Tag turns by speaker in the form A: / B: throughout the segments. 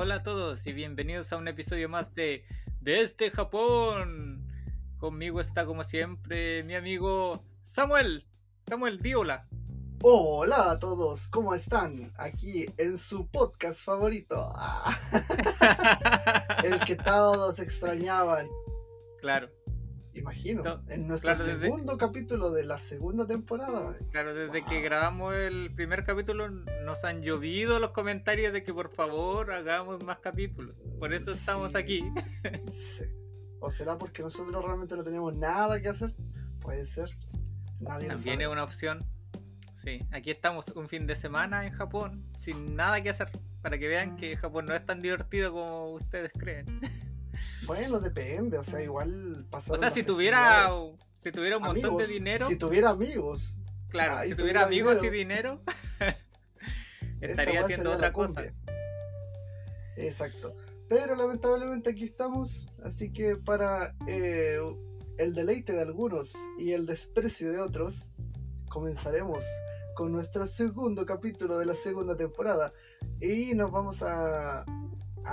A: Hola a todos y bienvenidos a un episodio más de Desde Japón. Conmigo está como siempre mi amigo Samuel. Samuel, di hola.
B: Hola a todos, ¿cómo están? Aquí en su podcast favorito. Ah. El que todos extrañaban.
A: Claro.
B: Imagino.
A: No,
B: en nuestro
A: claro, desde-
B: segundo capítulo de la segunda temporada.
A: Claro, desde
B: Wow.
A: que grabamos el primer capítulo nos han llovido los comentarios de que por favor hagamos más capítulos. Por eso estamos
B: Sí.
A: aquí.
B: Sí. ¿O será porque nosotros realmente no tenemos nada que hacer? Puede ser. Nadie
A: También es una opción. Sí, aquí estamos un fin de semana en Japón sin nada que hacer. Para que vean que Japón no es tan divertido como ustedes creen.
B: Bueno, depende, o sea, igual pasar.
A: O sea, si tuviera, si tuviera un montón de dinero,
B: Si tuviera amigos.
A: claro,
B: ah,
A: si tuviera
B: tuviera
A: amigos y dinero,
B: esta
A: estaría haciendo otra cosa.
B: Exacto. Pero lamentablemente aquí estamos, así que para eh, el deleite de algunos y el desprecio de otros, comenzaremos con nuestro segundo capítulo de la segunda temporada y nos vamos a,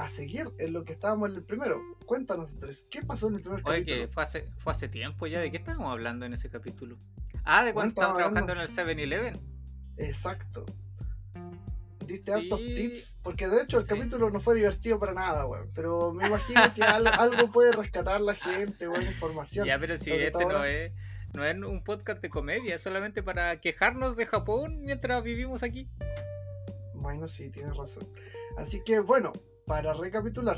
B: a seguir en lo que estábamos en el primero. Cuéntanos, Andrés, ¿qué pasó en el primer
A: Oye,
B: capítulo?
A: fue hace, fue hace tiempo ya, ¿de qué estábamos hablando en ese capítulo? Ah, de cuando estábamos trabajando en el 7-Eleven.
B: Exacto. Diste
A: Sí.
B: hartos tips, porque de hecho el
A: Sí.
B: capítulo no fue divertido para nada, weón. Pero me imagino que al- algo puede rescatar la gente, weón, información.
A: Ya, pero si este no es, no es un podcast de comedia, es solamente para quejarnos de Japón mientras vivimos aquí.
B: Bueno, sí, tienes razón. Así que bueno, para recapitular,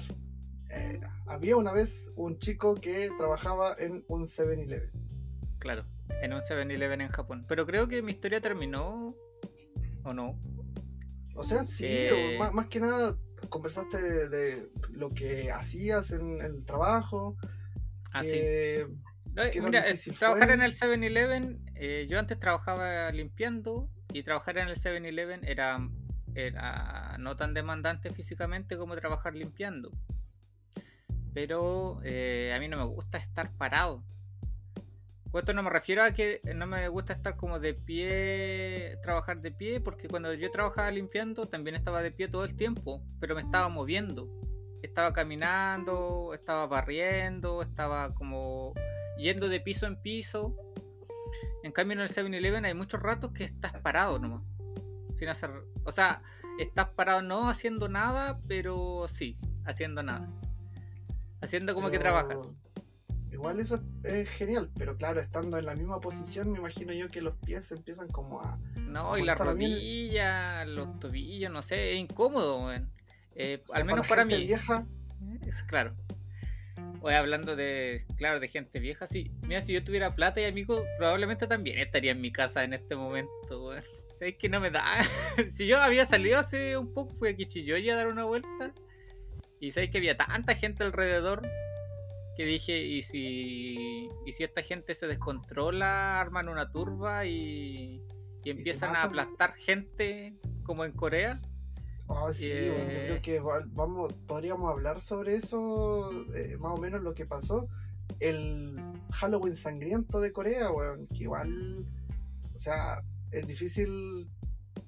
B: eh, había una vez un chico que trabajaba en un 7-Eleven.
A: Claro, en un 7-Eleven en Japón. Pero creo que mi historia terminó, ¿o no?
B: O sea, sí,
A: Eh.
B: o más, más que nada conversaste de, de lo que hacías en el trabajo.
A: Así.
B: eh,
A: No, eh,
B: ¿Qué tan
A: mira, eh,
B: difícil
A: trabajar
B: fue?
A: en el 7-Eleven, eh, yo antes trabajaba limpiando y trabajar en el 7-Eleven era, era no tan demandante físicamente como trabajar limpiando. Pero eh, a mí no me gusta estar parado. Con esto no me refiero a que no me gusta estar como de pie, trabajar de pie, porque cuando yo trabajaba limpiando también estaba de pie todo el tiempo, pero me estaba moviendo. Estaba caminando, estaba barriendo, estaba como yendo de piso en piso. En cambio en el 7-Eleven hay muchos ratos que estás parado nomás. Sin hacer... O sea, estás parado no haciendo nada, pero sí, haciendo nada. Haciendo como que trabajas.
B: Igual eso es, genial, pero claro, estando en la misma posición, me imagino yo que los pies empiezan como a...
A: No, y las
B: bien.
A: rodillas, los tobillos, no sé, es incómodo. Eh,
B: o sea,
A: al menos para,
B: gente
A: mí.
B: vieja,
A: Es claro. Hoy hablando de, claro, de gente vieja, sí. Mira, si yo tuviera plata y amigos, probablemente también estaría en mi casa en este momento, weón. ¿Sabes que no me da? si yo había salido hace un poco, fui a Kichiyoyi a dar una vuelta. Y sabes que había tanta gente alrededor que dije, ¿y si, y si esta gente se descontrola, arman una turba y, y empiezan a aplastar gente como en Corea?
B: Oh, sí,
A: Eh,
B: bueno, yo creo que va- vamos, podríamos hablar sobre eso, eh, más o menos lo que pasó. El Halloween sangriento de Corea, weón, que igual, o sea, es difícil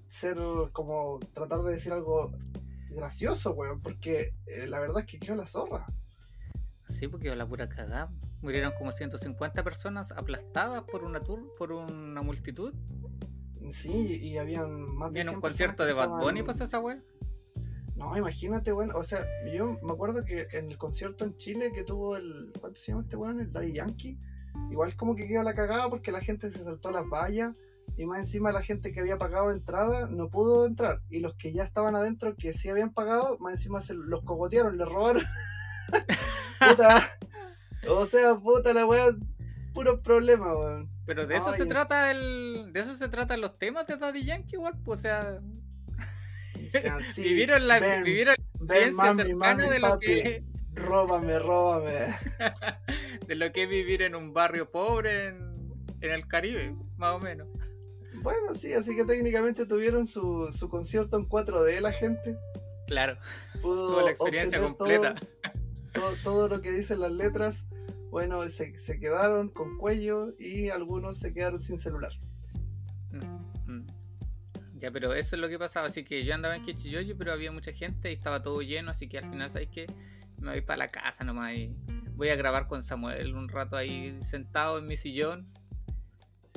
B: ser como tratar de decir algo gracioso, weón, porque eh, la verdad es que quedó la zorra.
A: Sí, porque la pura cagada. Murieron como 150 personas aplastadas por una tour, por una multitud.
B: Sí, y habían más
A: Y en un
B: 100
A: concierto de Bad Bunny pasa esa wea.
B: No, imagínate, weón. O sea, yo me acuerdo que en el concierto en Chile que tuvo el. ¿Cuánto se llama este weón? El Daddy Yankee. Igual como que quedó la cagada porque la gente se saltó las vallas. Y más encima la gente que había pagado entrada no pudo entrar. Y los que ya estaban adentro, que sí habían pagado, más encima se los cogotearon, les robaron. puta. O sea, puta la weá. Puro problema, weón.
A: Pero de eso
B: Ay,
A: se trata el. De eso se tratan los temas de Daddy Yankee igual, pues, o sea.
B: Sí,
A: vivieron la,
B: ven,
A: vivieron la
B: ven, mami,
A: cercana
B: mami,
A: de lo
B: papi.
A: que
B: Róbame, róbame.
A: de lo que es vivir en un barrio pobre en, en el Caribe, más o menos.
B: Bueno, sí, así que técnicamente tuvieron su, su concierto en 4D la gente.
A: Claro,
B: Pudo
A: tuvo la experiencia completa.
B: Todo, todo, todo lo que dicen las letras. Bueno, se, se quedaron con cuello y algunos se quedaron sin celular.
A: Mm, mm. Ya, pero eso es lo que pasaba. Así que yo andaba en Kichiyoyi, pero había mucha gente y estaba todo lleno. Así que al final, ¿sabes qué? Me voy para la casa nomás y voy a grabar con Samuel un rato ahí sentado en mi sillón.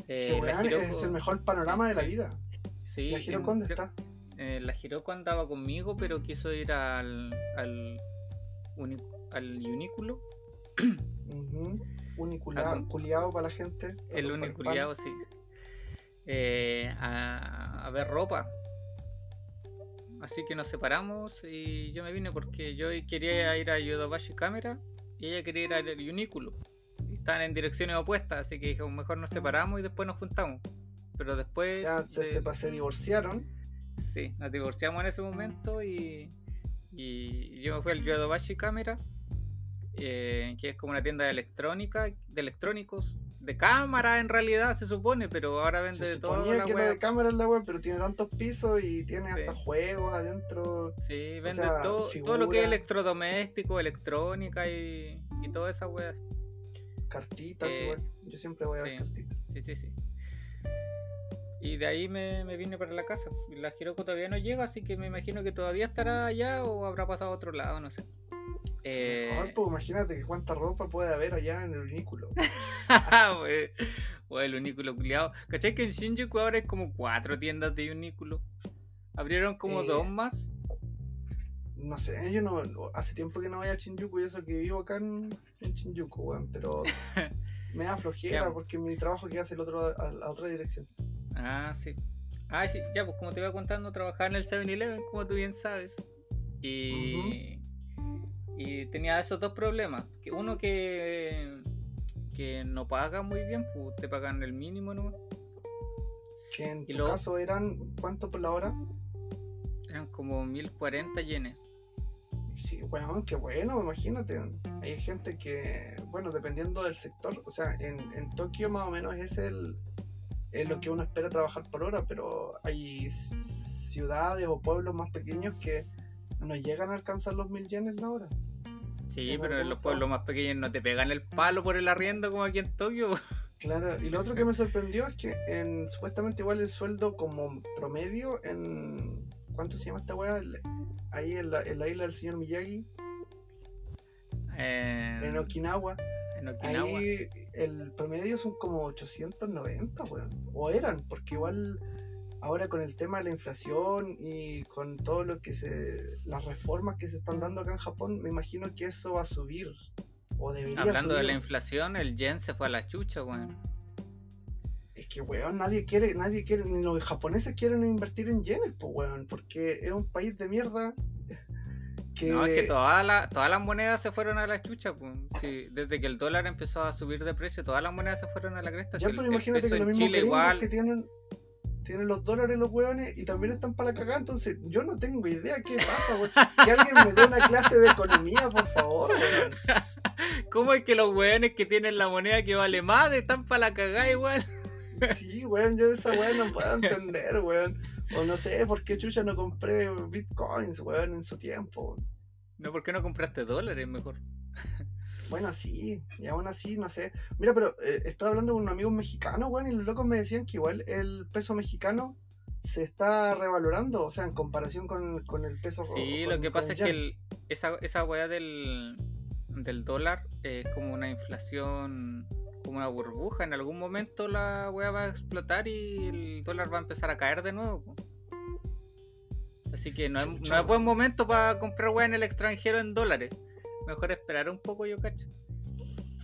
B: Eh, es el mejor panorama de la vida.
A: Sí.
B: ¿La Hiroko dónde está?
A: Eh, la Hiroko andaba conmigo, pero quiso ir al, al, al unículo.
B: Uniculiado para la gente.
A: El uniculiado, sí. Eh, a, ver ropa. Así que nos separamos y yo me vine porque yo quería ir a Yodobashi Camera y ella quería ir al Unículo. Estaban en direcciones opuestas, así que dije, mejor nos separamos y después nos juntamos. Pero después...
B: Ya se, se, divorciaron.
A: Sí, nos divorciamos en ese momento y, y yo me fui al Yodobashi Camera, eh, que es como una tienda de electrónica, de electrónicos, de cámara en realidad se supone, pero ahora vende de todo.
B: La que de cámara en la web, pero tiene tantos pisos y tiene hasta juegos adentro.
A: Sí, vende todo, todo lo que es electrodoméstico, electrónica y, y toda esa web.
B: Cartitas eh, igual. Yo siempre voy a ver cartitas.
A: Sí, sí, sí. Y de ahí me, me, vine para la casa. La Hiroko todavía no llega, así que me imagino que todavía estará allá o habrá pasado a otro lado, no sé.
B: Eh... pues imagínate que cuánta ropa puede haber allá en el unículo.
A: o el unículo culiado. ¿Cachai que en Shinjuku ahora hay como cuatro tiendas de unículo? ¿Abrieron como eh, dos más?
B: No sé, yo no. Hace tiempo que no voy a Shinjuku y eso que vivo acá en, Shinjuku, weón. Pero me da flojera porque mi trabajo que hace el otro, a la otra dirección.
A: Ah, sí. Ah, sí, ya, pues como te iba contando, trabajaba en el 7-Eleven, como tú bien sabes. Y. Y tenía esos dos problemas. Que uno que, que no paga muy bien, pues te pagan el mínimo ¿no?
B: Que en tu caso eran, ¿cuánto por la hora?
A: Eran como 1040 yenes.
B: Sí, bueno, qué bueno, imagínate. Hay gente que, bueno, dependiendo del sector, o sea, en, en Tokio más o menos es el es lo que uno espera trabajar por hora, pero hay ciudades o pueblos más pequeños que no llegan a alcanzar los mil yenes la hora.
A: Sí, pero en los pueblos más pequeños no te pegan el palo por el arriendo como aquí en Tokio.
B: Claro, y lo otro que me sorprendió es que en, supuestamente igual el sueldo como promedio en... ¿Cuánto se llama esta weá? Ahí en la, isla del señor Miyagi. En Okinawa. En Okinawa. Ahí el promedio son como 890, weón. O eran, porque igual ahora con el tema de la inflación y con todo lo que se. las reformas que se están dando acá en Japón, me imagino que eso va a subir. O debería
A: Hablando de la inflación, el yen se fue a la chucha, weón.
B: Que, weón, nadie quiere, nadie quiere, ni los japoneses quieren invertir en yenes, pues, weón, porque es un país de mierda.
A: Que... No, es que todas la, todas las monedas se fueron a la chucha, pues. Sí, desde que el dólar empezó a subir de precio, todas las monedas se fueron a la cresta.
B: Ya, pero imagínate que lo mismo Chile igual... que tienen tienen los dólares los hueones y también están para la cagada. Entonces, yo no tengo idea qué pasa, weón. Que alguien me dé una clase de economía, por favor, weón.
A: ¿Cómo es que los hueones que tienen la moneda que vale más están para la cagada igual?
B: Sí, weón, yo esa weón no puedo entender, weón. O no sé por qué chucha no compré bitcoins, weón, en su tiempo.
A: No, ¿por qué no compraste dólares mejor?
B: Bueno, sí, y aún así, no sé. Mira, pero eh, estaba hablando con un amigo mexicano, weón, y los locos me decían que igual el peso mexicano se está revalorando, o sea, en comparación con, el peso.
A: Sí, lo que pasa es que esa, esa weá del, del dólar es como una inflación, como una burbuja. En algún momento la weá va a explotar y el dólar va a empezar a caer de nuevo. Así que no es, no es buen momento para comprar weá en el extranjero en dólares. Mejor esperar un poco, yo cacho.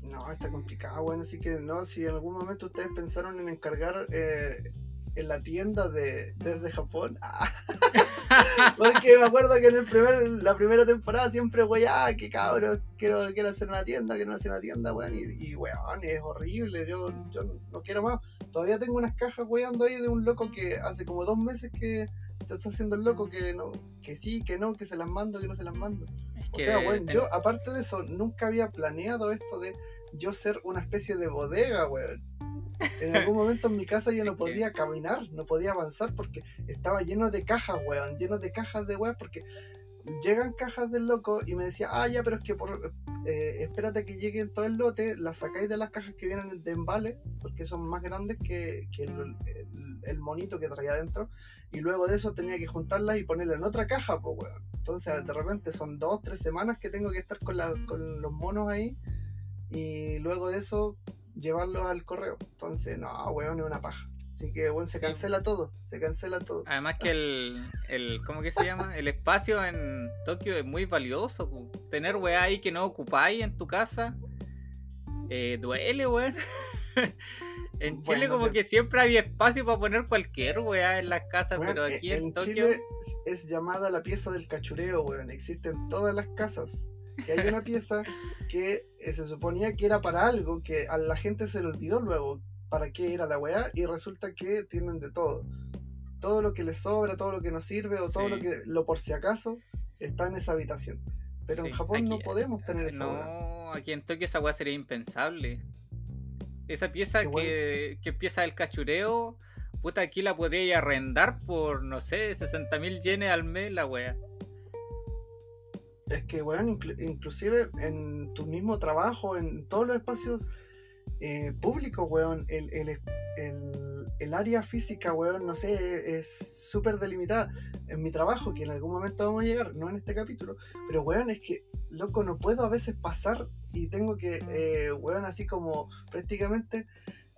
B: No, está complicado, bueno, así que no, si en algún momento ustedes pensaron en encargar eh, en la tienda de desde Japón. Porque me acuerdo que en el primer, la primera temporada siempre, güey, ah, qué cabrón, quiero, quiero hacer una tienda, quiero hacer una tienda, weón, y, y weón, es horrible, yo, yo no quiero más. Todavía tengo unas cajas, weando ahí de un loco que hace como dos meses que te está haciendo el loco, que no, que sí, que no, que se las mando, que no se las mando. O sea, bueno, yo aparte de eso, nunca había planeado esto de yo ser una especie de bodega, weón. En algún momento en mi casa yo no podía caminar, no podía avanzar porque estaba lleno de cajas, weón, lleno de cajas de weón, porque llegan cajas del loco y me decía, ah, ya, pero es que por, eh, espérate que lleguen todo el lote, las sacáis de las cajas que vienen de embale, porque son más grandes que, que el, el, monito que traía adentro, y luego de eso tenía que juntarlas y ponerlas en otra caja, pues, weón. Entonces, de repente son dos, tres semanas que tengo que estar con, la, con los monos ahí, y luego de eso llevarlos al correo. Entonces, no, weón, es una paja. Así que, bueno, se cancela todo, se cancela todo.
A: Además que el, el ¿cómo que se llama? El espacio en Tokio es muy valioso. Tener weá ahí que no ocupáis en tu casa, eh, duele, weón. en Chile como que siempre había espacio para poner cualquier weá en las casas, pero aquí en, Tokio... Chile
B: es llamada la pieza del cachureo, weón. Existen todas las casas. Que hay una pieza que eh, se suponía que era para algo, que a la gente se le olvidó luego para qué era la weá y resulta que tienen de todo. Todo lo que les sobra, todo lo que nos sirve o todo lo que lo por si acaso está en esa habitación. Pero en Japón no podemos tener esa
A: No, aquí en Tokio esa weá sería impensable. Esa pieza que, que empieza el cachureo, puta, aquí la podría arrendar por, no sé, 60 mil yenes al mes la weá.
B: Es que, weón, inclusive en tu mismo trabajo, en todos los espacios eh, público, weón. El, el, el, área física, weón, no sé, es súper delimitada. En mi trabajo, que en algún momento vamos a llegar, no en este capítulo, pero weón, es que, loco, no puedo a veces pasar y tengo que, eh, weón, así como prácticamente.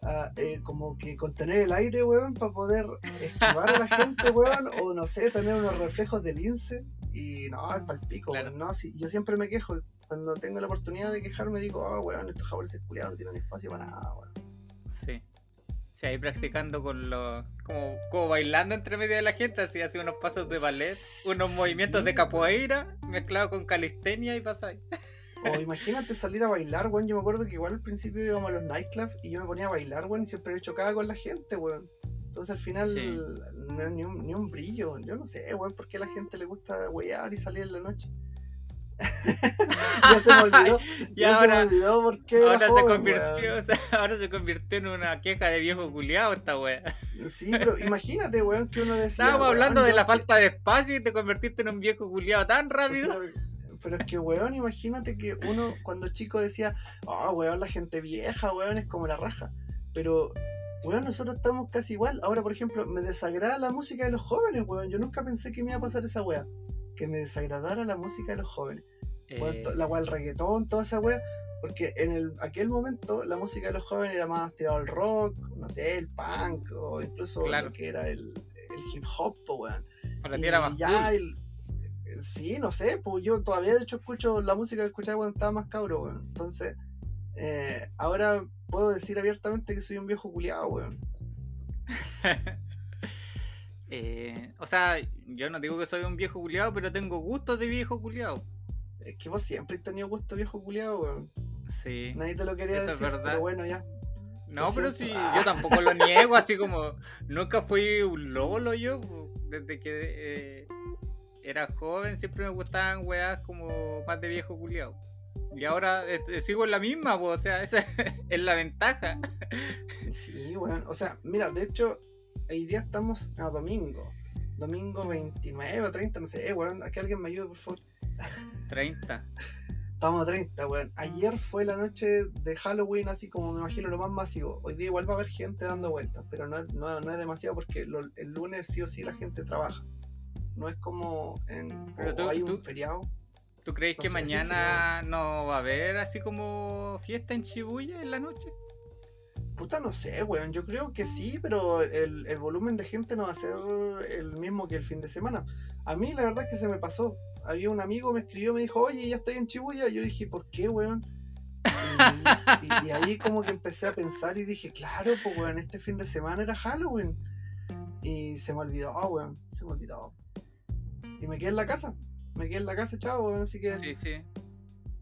B: Ah, eh, como que contener el aire, weón, para poder esquivar a la gente, weón, o no sé, tener unos reflejos de lince. Y no, es palpico, pico no, sí, yo siempre me quejo, cuando tengo la oportunidad de quejarme digo, oh, weón, estos japoneses culiados no tienen espacio para nada, weón.
A: Sí. Sí, ahí practicando con los. Como, como bailando entre medio de la gente, así hace unos pasos de ballet, unos movimientos de capoeira mezclado con calistenia y pasa ahí.
B: O imagínate salir a bailar, weón. Yo me acuerdo que igual al principio íbamos a los nightclubs y yo me ponía a bailar, weón, y siempre me chocaba con la gente, weón. Entonces al final no ni un, ni un brillo. Yo no sé, weón, por qué a la gente le gusta weyar y salir en la noche. ya se me olvidó. ya, ahora, se me olvidó porque
A: ahora, se convirtió, ahora se convirtió en una queja de viejo culiado esta wea.
B: Sí, pero imagínate, weón, que uno decía.
A: Estábamos hablando de la falta de espacio y te convertiste en un viejo culiado tan rápido.
B: Pero, es que, weón, imagínate que uno cuando chico decía, oh, weón, la gente vieja, weón, es como la raja. Pero, weón, nosotros estamos casi igual. Ahora, por ejemplo, me desagrada la música de los jóvenes, weón. Yo nunca pensé que me iba a pasar esa wea. Que me desagradara la música de los jóvenes. Eh, la wea, el reggaetón, toda esa wea. Porque en el, aquel momento la música de los jóvenes era más tirado al rock, no sé, el punk, o incluso lo que era el, el hip hop, weón.
A: Para ti era más
B: ya el, Sí, no sé, pues yo todavía de hecho escucho la música que escuchaba cuando estaba más cabro, weón. Entonces, eh, ahora puedo decir abiertamente que soy un viejo culiado, weón.
A: eh, o sea, yo no digo que soy un viejo culiado, pero tengo gustos de viejo culiado.
B: Es que vos siempre has tenido gusto viejo culiado, weón.
A: Sí.
B: Nadie te lo quería decir, pero bueno, ya.
A: No, pero sí, ah. yo tampoco lo niego, así como nunca fui un lolo yo, desde que eh, era joven siempre me gustaban weas como más de viejo culiado. Y ahora este, sigo en la misma, o sea, esa es la ventaja.
B: Sí, weón, o sea, mira, de hecho, hoy día estamos a domingo, domingo 29 o 30, no sé, weón, aquí alguien me ayude, por favor.
A: 30.
B: Estamos a 30, weón. Ayer fue la noche de Halloween, así como me imagino lo más masivo. Hoy día igual va a haber gente dando vueltas, pero no es, no, es demasiado porque el lunes sí o sí la gente trabaja. No es como en. Pero hay un feriado.
A: ¿Tú crees que mañana no va a haber así como fiesta en Shibuya en la noche?
B: Puta, no sé, weón. Yo creo que sí, pero el, el volumen de gente no va a ser el mismo que el fin de semana. A mí la verdad es que se me pasó había un amigo me escribió, me dijo, oye, ya estoy en Chibuya. yo dije, ¿por qué, weón? Y, ahí como que empecé a pensar y dije, claro, pues, weón, este fin de semana era Halloween. Y se me olvidó, weón, se me olvidó. Y me quedé en la casa, me quedé en la casa, chavo, así que...
A: Sí, sí.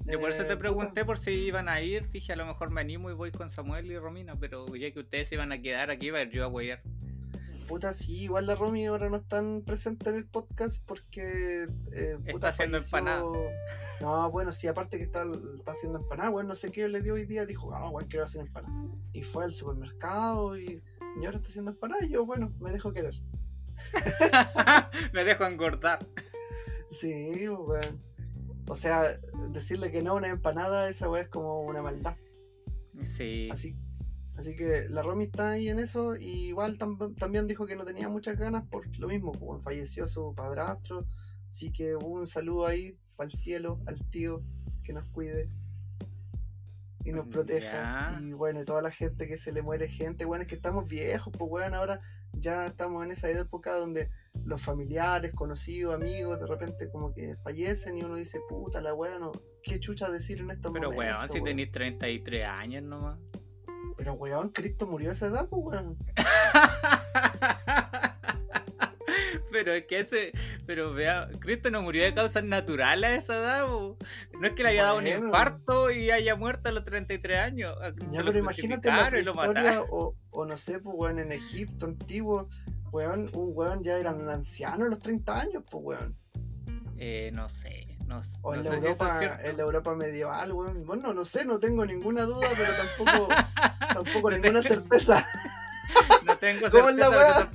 A: Yo por eso te eh, pregunté por si iban a ir, dije a lo mejor me animo y voy con Samuel y Romina, pero ya que ustedes iban a quedar aquí, iba a ir yo a huear
B: puta, sí, igual la Romy ahora no están presente en el podcast porque.
A: Eh, está haciendo empanada.
B: No, bueno, sí, aparte que está, está haciendo empanada, bueno, no sé qué le dio hoy día, dijo, ah, bueno, quiero hacer empanada. Y fue al supermercado y, y ahora está haciendo empanada y yo, bueno, me dejo querer.
A: me dejo engordar.
B: Sí, weón. O sea, decirle que no a una empanada, esa weá es como una maldad.
A: Sí.
B: Así, así que la Romy está ahí en eso. Y igual tam- también dijo que no tenía muchas ganas por lo mismo, pues falleció su padrastro. Así que un saludo ahí para el cielo, al tío, que nos cuide y nos
A: Mm,
B: proteja.
A: ya.
B: Y bueno, y toda la gente que se le muere gente, bueno, es que estamos viejos, pues bueno, ahora ya estamos en esa época donde los familiares, conocidos, amigos, de repente como que fallecen y uno dice, puta la weá, no, qué chucha decir en estos
A: Pero
B: momentos.
A: weón, si
B: weón?".
A: tenéis 33 años nomás.
B: Pero weón, Cristo murió a esa edad, pues weón.
A: pero es que ese. Pero vea, Cristo no murió de causas naturales a esa edad, po. No es que le haya dado un infarto y haya muerto a los 33 años. A Cristo
B: Ya, pero imagínate la historia, o, o no sé, pues weón, en Egipto antiguo, weón, un weón ya era un anciano a los 30 años, pues weón.
A: Eh, no sé. No,
B: O en,
A: no
B: la
A: sé si es
B: Europa,
A: cierto.
B: en la Europa medieval, weón. Bueno, no sé, no tengo ninguna duda, pero tampoco, tampoco ninguna certeza.
A: No tengo
B: ¿Cómo es la
A: certeza,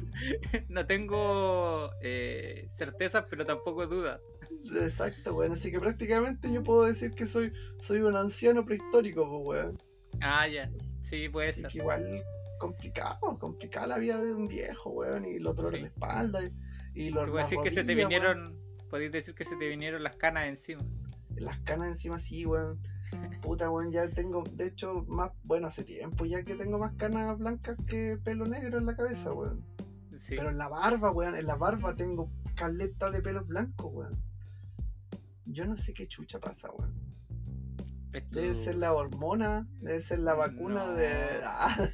A: pero no tengo eh, certezas, pero tampoco dudas.
B: Exacto, weón. Así que prácticamente yo puedo decir que soy, soy un anciano prehistórico, pues weón.
A: Ah, ya. Sí, puede
B: Así
A: ser.
B: que igual complicado, complicada la vida de un viejo, weón, y los dolores
A: Sí.
B: de espalda y, y los
A: Puedes decir que se te vinieron. Podéis decir que se te vinieron las canas encima.
B: Las canas encima sí, weón. Puta, weón, ya tengo, de hecho, más, bueno, hace tiempo ya que tengo más canas blancas que pelo negro en la cabeza, weón.
A: Sí.
B: Pero en la barba, weón, en la barba tengo caleta de pelos blancos, weón. Yo no sé qué chucha pasa, weón.
A: Tu-
B: Debe ser la hormona, debe ser la vacuna
A: No.
B: de... Ah,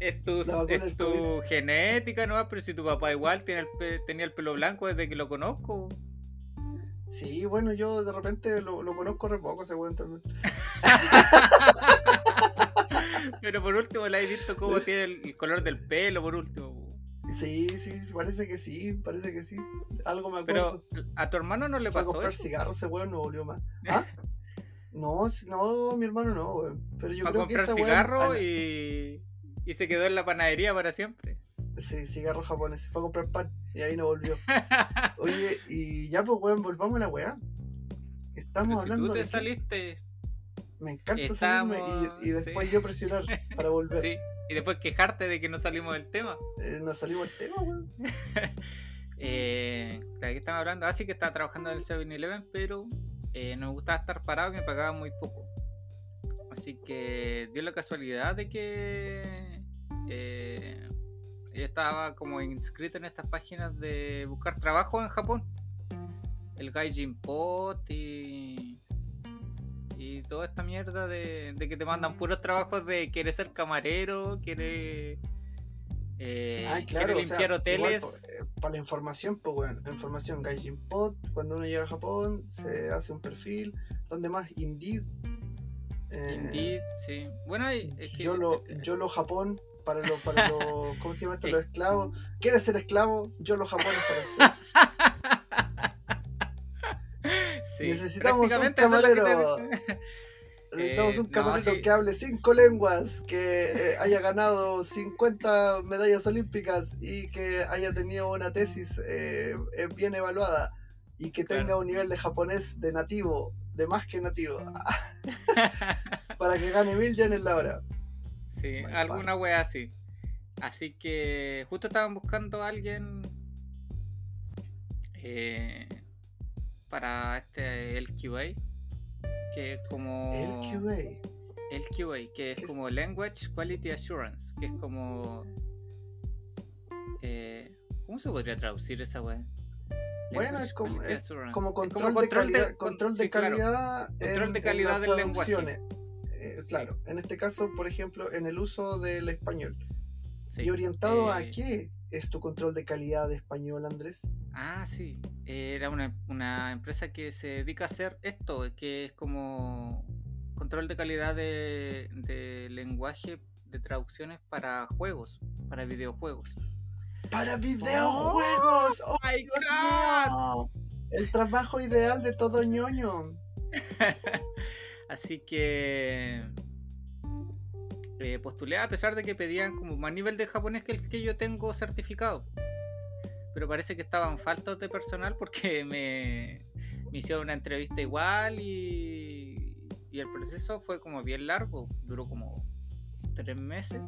A: Es tu genética, ¿no? Pero si tu papá igual tiene el pe- tenía el pelo blanco desde que lo conozco.
B: Sí, bueno, yo de repente lo, lo conozco re poco, ese weón también.
A: Pero por último, le he visto cómo tiene el, el color del pelo, por último.
B: Sí, sí, parece que sí, parece que sí. Algo me
A: Pero
B: acuerdo.
A: a tu hermano no le
B: Fue a
A: pasó
B: comprar
A: eso.
B: cigarros, ese weón no volvió más. ¿Ah? No, no, mi hermano no, weón. Pero yo
A: Fue a
B: creo que
A: comprar
B: esa weón-
A: cigarro y, y se quedó en la panadería para siempre.
B: Sí, cigarro japonés. Fue a comprar pan y ahí no volvió. Oye, y ya pues, weón, volvamos a la weá. Estamos
A: Pero si
B: hablando
A: tú te
B: de. que
A: saliste,
B: Me encanta
A: Estamos-
B: salirme y, y después
A: sí.
B: yo presionar para volver.
A: sí, y después quejarte de que no salimos del tema.
B: Eh, nos salimos del tema, weón.
A: Eh, ¿De qué estamos hablando? Así que estaba trabajando en el 7-Eleven, pero eh, no me gustaba estar parado y me pagaban muy poco. Así que dio la casualidad de que eh, estaba como inscrito en estas páginas de buscar trabajo en Japón. El Gaijin Pot y, y toda esta mierda de, de que te mandan puros trabajos de querer ser camarero, querer, eh,
B: ah, claro, o
A: limpiar hoteles.
B: eh, para la información, pues, weón. Información Gaijin Pod. Cuando uno llega a Japón, se hace un perfil. Donde más? Indeed. eh,
A: Indeed, sí. Bueno, es que.
B: Yolo, Yolo Japón. Para los, para los, ¿cómo se llama esto? Los esclavos. ¿Quieres ser esclavo? Yolo Japón es para usted.
A: sí,
B: necesitamos un camarero. Necesitamos
A: Eh,
B: un
A: no,
B: camarero
A: sí.
B: que hable cinco lenguas, que eh, haya ganado 50 medallas olímpicas y que haya tenido una tesis eh, eh, bien evaluada y que tenga
A: Claro.
B: un nivel de japonés de nativo, de más que nativo, para que gane mil yenes la hora.
A: Sí,
B: Mal
A: alguna
B: paso.
A: wea así. Así que justo estaban buscando a alguien eh, para este el QA, que es como
B: El QA.
A: el QA, que es como Language Quality Assurance, que es como eh, ¿cómo se podría traducir esa wea?
B: Bueno, es como- es. Como control, de calidad,
A: con-
B: control de
A: sí, claro.
B: calidad,
A: Control
B: en las
A: del lenguaje.
B: Claro, en este caso, por ejemplo, en el uso del español.
A: Sí,
B: ¿Y orientado a
A: eh,
B: qué es tu control de calidad de español, Andrés?
A: Ah, sí. Era una, una empresa que se dedica a hacer esto, que es como control de calidad de, de lenguaje de traducciones para juegos, para videojuegos.
B: ¡Para videojuegos! ¡Oh,
A: my
B: Dios mío! El trabajo ideal de todo ñoño.
A: Así que eh, postulé a pesar de que pedían como más nivel de japonés que el que yo tengo certificado. Pero parece que estaban faltos de personal porque me, me hicieron una entrevista igual y, y el proceso fue como bien largo, duró como tres meses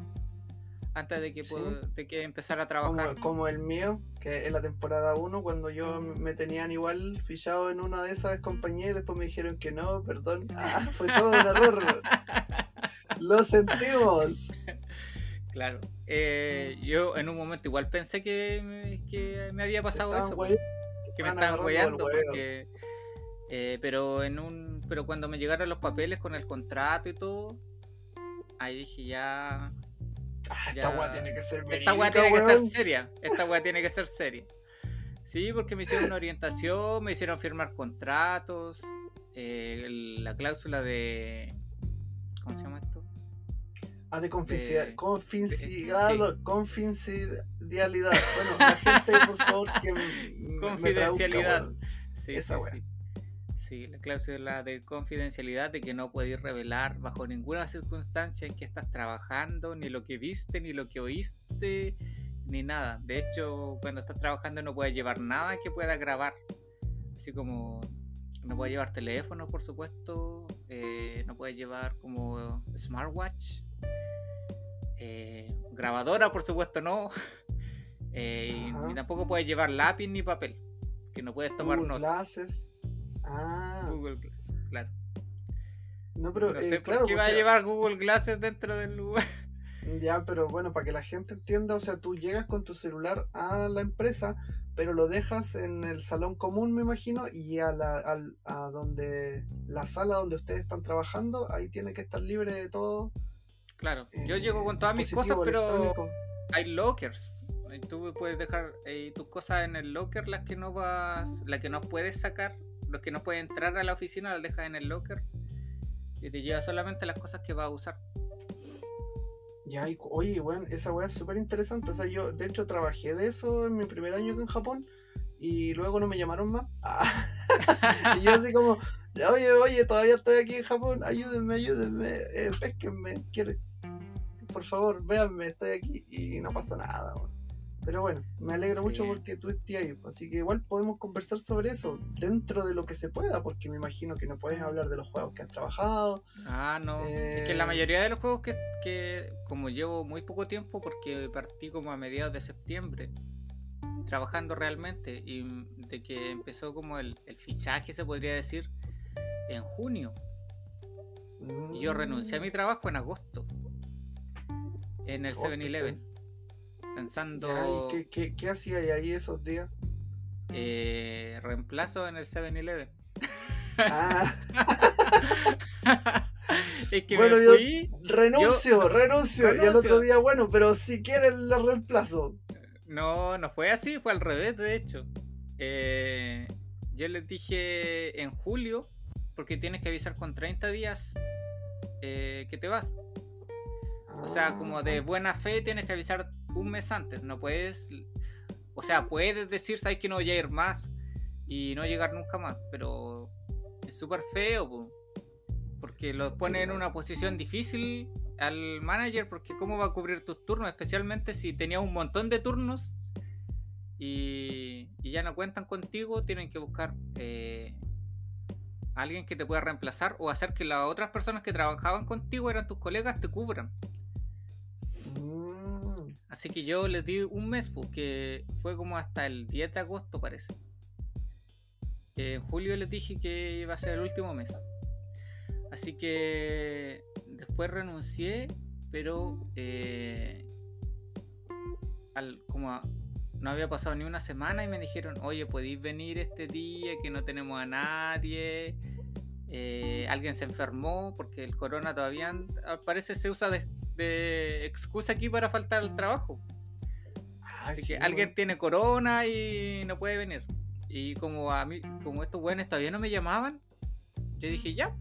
A: antes de que,
B: Sí.
A: de que empezara a trabajar.
B: como el mío, que en la temporada 1, cuando yo me tenían igual fichado en una de esas compañías y después me dijeron que no, perdón. Ah, fue todo un error. Lo sentimos.
A: Claro. Eh, yo en un momento igual pensé que me, que me había pasado eso. que me
B: estaban
A: porque eh, pero en un pero cuando me llegaron los papeles con el contrato y todo ahí dije ya
B: Ah, esta weá tiene que ser
A: esta weá
B: verídica,
A: tiene que ser seria esta weá tiene que ser seria sí porque me hicieron una orientación me hicieron firmar contratos eh, la cláusula de ¿cómo se llama esto?
B: Ah, de confidencia-
A: de-
B: confidencialidad, confidencialidad. Bueno, la gente, por favor, que me traduzca,
A: Confidencialidad. Sí,
B: Esa
A: sí,
B: wea.
A: sí. Sí, la cláusula de confidencialidad de que no podéis revelar bajo ninguna circunstancia en que estás trabajando, ni lo que viste, ni lo que oíste, ni nada. De hecho, cuando estás trabajando no puedes llevar nada que pueda grabar. Así como no puedes llevar teléfono, por supuesto, eh, no puedes llevar como smartwatch, eh, grabadora, por supuesto, no. Eh, y- tampoco puedes llevar lápiz ni papel, que no puedes tomar
B: Google
A: notas.
B: Ah,
A: Google Glass, claro.
B: no, pero
A: no
B: eh, claro,
A: qué va a llevar Google Glasses dentro del lugar.
B: Ya, pero bueno, para que la gente entienda, o sea, tú llegas con tu celular a la empresa, pero lo dejas en el salón común, me imagino, y a la al- a donde la sala donde ustedes están trabajando, ahí tiene que estar libre de todo.
A: Claro, yo
B: eh,
A: llego con todas mis cosas, pero hay lockers. Y tú puedes dejar eh, tus cosas en el locker, las que no vas, las que no puedes sacar, los que no puedes entrar a la oficina, las dejas en el locker. Y te llevas solamente las cosas que vas a usar.
B: Ya, oye, bueno, esa weá es súper interesante. O sea, yo de hecho trabajé de eso en mi primer año en Japón y luego no me llamaron más. Ah. y yo así como, oye, oye, todavía estoy aquí en Japón, ayúdenme, ayúdenme, eh, pesquenme, por favor, véanme, estoy aquí y no pasó nada. weón. Pero bueno, me alegro mucho porque tú estés ahí, así que igual podemos conversar sobre eso dentro de lo que se pueda, porque me imagino que no puedes hablar de los juegos que has trabajado.
A: Ah, no. Es que
B: Eh,
A: la mayoría de los juegos que, que, como llevo muy poco tiempo, porque partí como a mediados de septiembre, trabajando realmente, y de que empezó como el, el fichaje, se podría decir, en junio. Y yo renuncié a mi trabajo en agosto, en el
B: Hostia,
A: 7-Eleven,
B: pues,
A: pensando
B: ya, ¿y qué, qué, qué hacía ahí esos días?
A: eh, reemplazo en el 7-Eleven.
B: Ah,
A: es que
B: Bueno,
A: me
B: yo- renuncio, renuncio. Y al otro día, bueno, pero si quieren la reemplazo.
A: No, no fue así, fue al revés, de hecho. Eh, yo les dije en julio, porque tienes que avisar con 30 días eh, que te vas. O sea, como de
B: Ah,
A: buena fe tienes que avisar un mes antes. No puedes. O sea, puedes decir, sabes que no voy a ir más y no llegar nunca más, pero es súper feo, po, porque lo pone en una posición difícil al manager, porque cómo va a cubrir tus turnos, especialmente si tenías un montón de turnos y, y ya no cuentan contigo, tienen que buscar eh, alguien que te pueda reemplazar o hacer que las otras personas que trabajaban contigo eran tus colegas te cubran. Así que yo les di un mes, porque fue como hasta el 10 de agosto, parece. Eh, En julio les dije que iba a ser el último mes. Así que después renuncié, pero eh, al, como a- no había pasado ni una semana y me dijeron, oye, podéis venir este día que no tenemos a nadie. Eh, alguien se enfermó porque el corona todavía parecer se usa de, de excusa aquí para faltar al trabajo.
B: ah,
A: Así
B: sí,
A: que alguien tiene corona y no puede venir. Y como a mí, como estos buenos todavía no me llamaban, yo dije ya,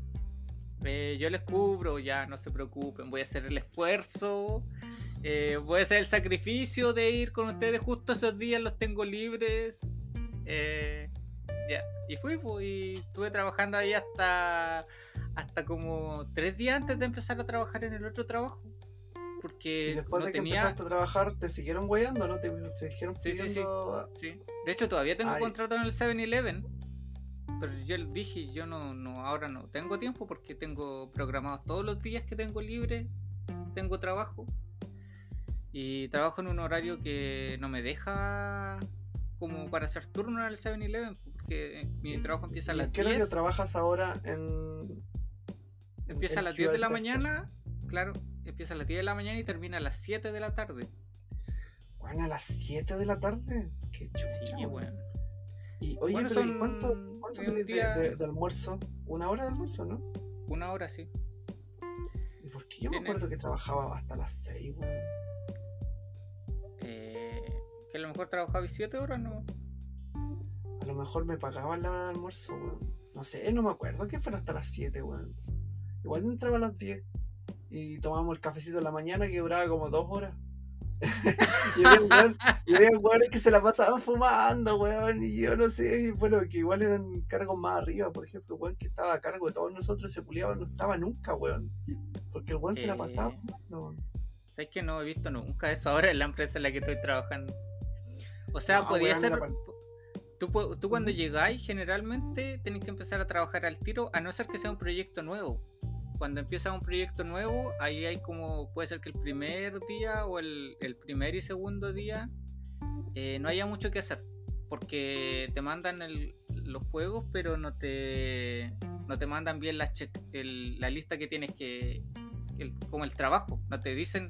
A: eh, yo les cubro, ya no se preocupen, voy a hacer el esfuerzo, eh, voy a hacer el sacrificio de ir con ustedes justo esos días, los tengo libres. eh, ya, y fui, pues, y estuve trabajando ahí hasta, hasta como tres días antes de empezar a trabajar en el otro trabajo. Porque
B: Y después
A: no
B: de que
A: tenía...
B: empezaste a trabajar, ¿te siguieron weyando? ¿No? ¿Te, te siguieron
A: Sí, sí, sí.
B: pidiendo...?
A: Sí. De hecho, todavía tengo
B: Ay.
A: contrato en el 7-Eleven. pero yo dije, yo no, no, ahora no tengo tiempo porque tengo programados todos los días que tengo libre, tengo trabajo. Y trabajo en un horario que no me deja como para hacer turno al 7-Eleven, porque mi trabajo empieza a las
B: ¿Qué
A: 10.
B: horario trabajas ahora en.
A: Empieza a
B: en
A: las 10 de la
B: QA Tester?
A: mañana, claro, empieza a las 10 de la mañana y termina a las 7 de la tarde.
B: Bueno, a las 7 de la tarde. Qué chucha.
A: Sí, bueno.
B: Y oye,
A: Bueno,
B: pero ¿y
A: son-
B: ¿cuánto, cuánto tenés de-
A: día-
B: de, de almuerzo? ¿Una hora de almuerzo, no?
A: Una hora sí.
B: ¿Y por qué yo me
A: Tiene-
B: acuerdo que trabajaba hasta las 6, weón?
A: Eh, que a lo mejor trabajaba 7 horas, ¿no?
B: A lo mejor me pagaban la hora de almuerzo, weón. No sé, no me acuerdo que fuera hasta las 7, weón. Igual entraba a las 10. Y tomábamos el cafecito en la mañana que duraba como dos horas. y había weones que se la pasaban fumando, weón. Y yo no sé, y bueno, que igual eran cargos más arriba. Por ejemplo, weón que estaba a cargo de todos nosotros, ese culiado no estaba nunca, weón. Porque el weón se la pasaba
A: Eh.
B: fumando, weón.
A: ¿Sabes que no he visto nunca eso ahora en la empresa en la que estoy trabajando? O sea,
B: No,
A: podía
B: weón,
A: ser. Tú, tú cuando llegáis, generalmente tenés que empezar a trabajar al tiro, a no ser que sea un proyecto nuevo. Cuando empieza un proyecto nuevo, ahí hay como, puede ser que el primer día o el, primer y segundo día eh, no haya mucho que hacer. Porque te mandan los juegos, pero no te, no te mandan bien la, lista que tienes que, el- como el trabajo. No te dicen